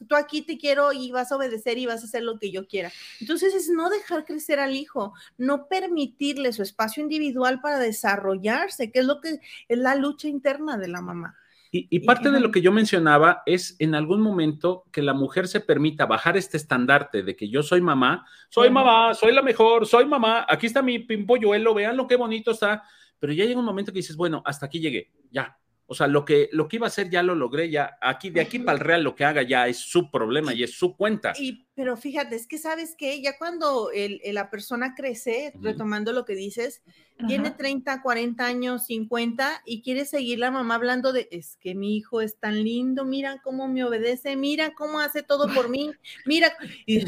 Speaker 4: tú, aquí te quiero y vas a obedecer y vas a hacer lo que yo quiera. Entonces es no dejar crecer al hijo, no permitirle su espacio individual para desarrollarse, que es lo que es la lucha interna de la mamá.
Speaker 3: Y, parte de lo que yo mencionaba es en algún momento que la mujer se permita bajar este estandarte de que yo soy mamá, soy mamá, soy la mejor, soy mamá, aquí está mi pimpolluelo, vean lo que bonito está, pero ya llega un momento que dices, bueno, hasta aquí llegué, ya, o sea, lo que, lo que iba a hacer ya lo logré, ya aquí, de aquí para el Real, lo que haga ya es su problema y es su cuenta.
Speaker 4: Y, pero fíjate, es que sabes que ya cuando el, la persona crece, retomando lo que dices, tiene 30, 40 años, 50 y quiere seguir la mamá hablando de, es que mi hijo es tan lindo, mira cómo me obedece, mira cómo hace todo por mí, mira, y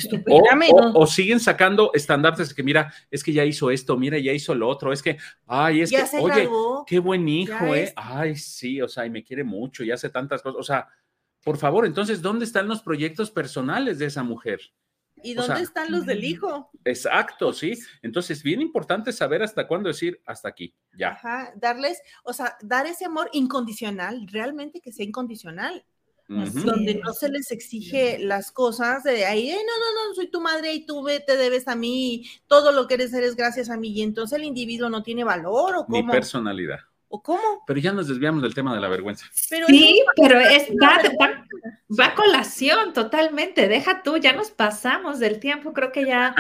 Speaker 3: o, siguen sacando estandartes que mira, es que ya hizo esto, mira, ya hizo lo otro, es que, ay, es que, oye, qué buen hijo, eh, ay, sí, o sea, y me quiere mucho y hace tantas cosas, o sea, por favor, entonces, ¿dónde están los proyectos personales de esa mujer?
Speaker 4: ¿Y dónde están los del hijo?
Speaker 3: Exacto, sí. Entonces, es bien importante saber hasta cuándo decir hasta aquí, ya.
Speaker 4: Ajá, darles, o sea, dar ese amor incondicional, realmente que sea incondicional. Donde no se les exige las cosas de ahí, no, no, no, soy tu madre y tú te debes a mí, todo lo que eres eres gracias a mí, y entonces el individuo no tiene valor o cómo.
Speaker 3: Ni personalidad.
Speaker 4: ¿O cómo?
Speaker 3: Pero ya nos desviamos del tema de la vergüenza.
Speaker 2: sí, pero es, va, a colación totalmente. Deja tú, ya nos pasamos del tiempo. Creo que ya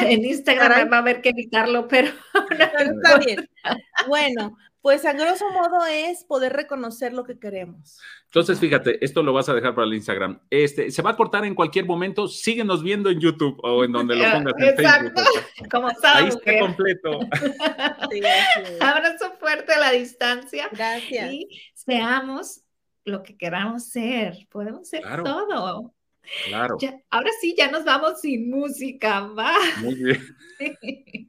Speaker 2: en Instagram va a haber que evitarlo, pero.
Speaker 4: Está bien. Bueno, pues a grosso modo es poder reconocer lo que queremos.
Speaker 3: Entonces, fíjate, esto lo vas a dejar para el Instagram. Este, se va a cortar en cualquier momento. Síguenos viendo en YouTube o en donde lo pongas en
Speaker 2: Exacto. Facebook. Como
Speaker 3: Ahí está completo.
Speaker 2: Abrazo fuerte a la distancia.
Speaker 4: Gracias.
Speaker 2: Y seamos lo que queramos ser. Podemos ser todo.
Speaker 3: Claro.
Speaker 2: ahora sí, ya nos vamos sin música, va.
Speaker 3: Muy bien.